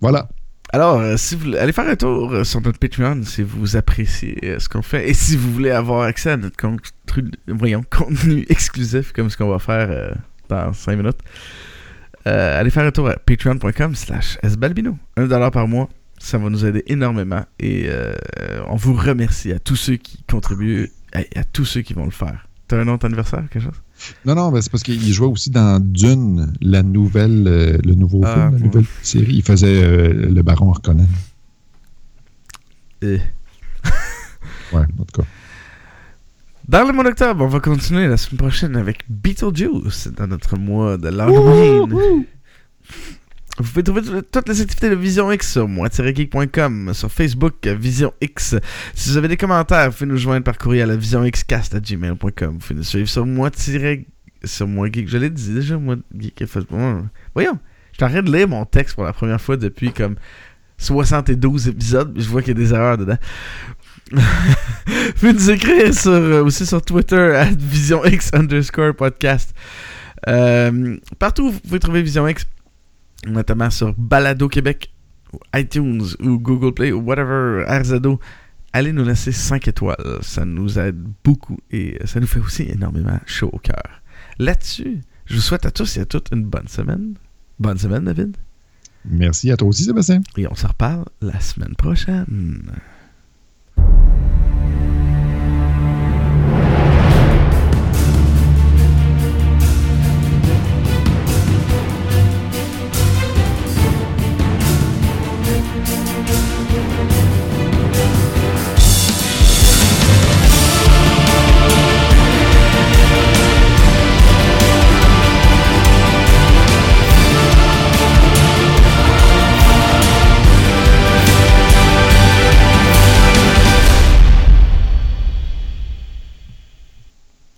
Voilà. Alors, euh, si vous allez faire un tour euh, sur notre Patreon si vous appréciez euh, ce qu'on fait et si vous voulez avoir accès à notre contenu, exclusif comme ce qu'on va faire dans 5 minutes, allez faire un tour à patreon.com slash sbalbino. 1$ par mois, ça va nous aider énormément et on vous remercie à tous ceux qui contribuent et à tous ceux qui vont le faire. T'as un autre anniversaire, quelque chose? Non, non, ben, c'est parce qu'il jouait aussi dans Dune, la nouvelle, euh, le nouveau Ah, film, la ouais. nouvelle série. Il faisait euh, le baron Harkonnen. Euh. Ouais, en tout cas. Dans le mois d'octobre, on va continuer la semaine prochaine avec Beetlejuice dans notre mois de l'Halloween. Vous pouvez trouver tout- toutes les activités de Vision X sur moi-geek.com, sur Facebook, Vision X. Si vous avez des commentaires, vous pouvez nous joindre par courriel à visionxcast.gmail.com. Vous pouvez nous suivre sur moi sur moi geek. Je l'ai dit déjà, moi geek. Voyons, je train de lire mon texte pour la première fois depuis comme 72 épisodes. Je vois qu'il y a des erreurs dedans. vous pouvez nous écrire euh, aussi sur Twitter à VisionX underscore podcast. Euh, partout, vous pouvez trouver Vision X, notamment sur Balado Québec, ou iTunes, ou Google Play, ou whatever, RZO. Allez nous laisser 5 étoiles. Ça nous aide beaucoup et ça nous fait aussi énormément chaud au cœur. Là-dessus, je vous souhaite à tous et à toutes une bonne semaine. Bonne semaine, David. Merci à toi aussi, Sébastien. Et on se reparle la semaine prochaine.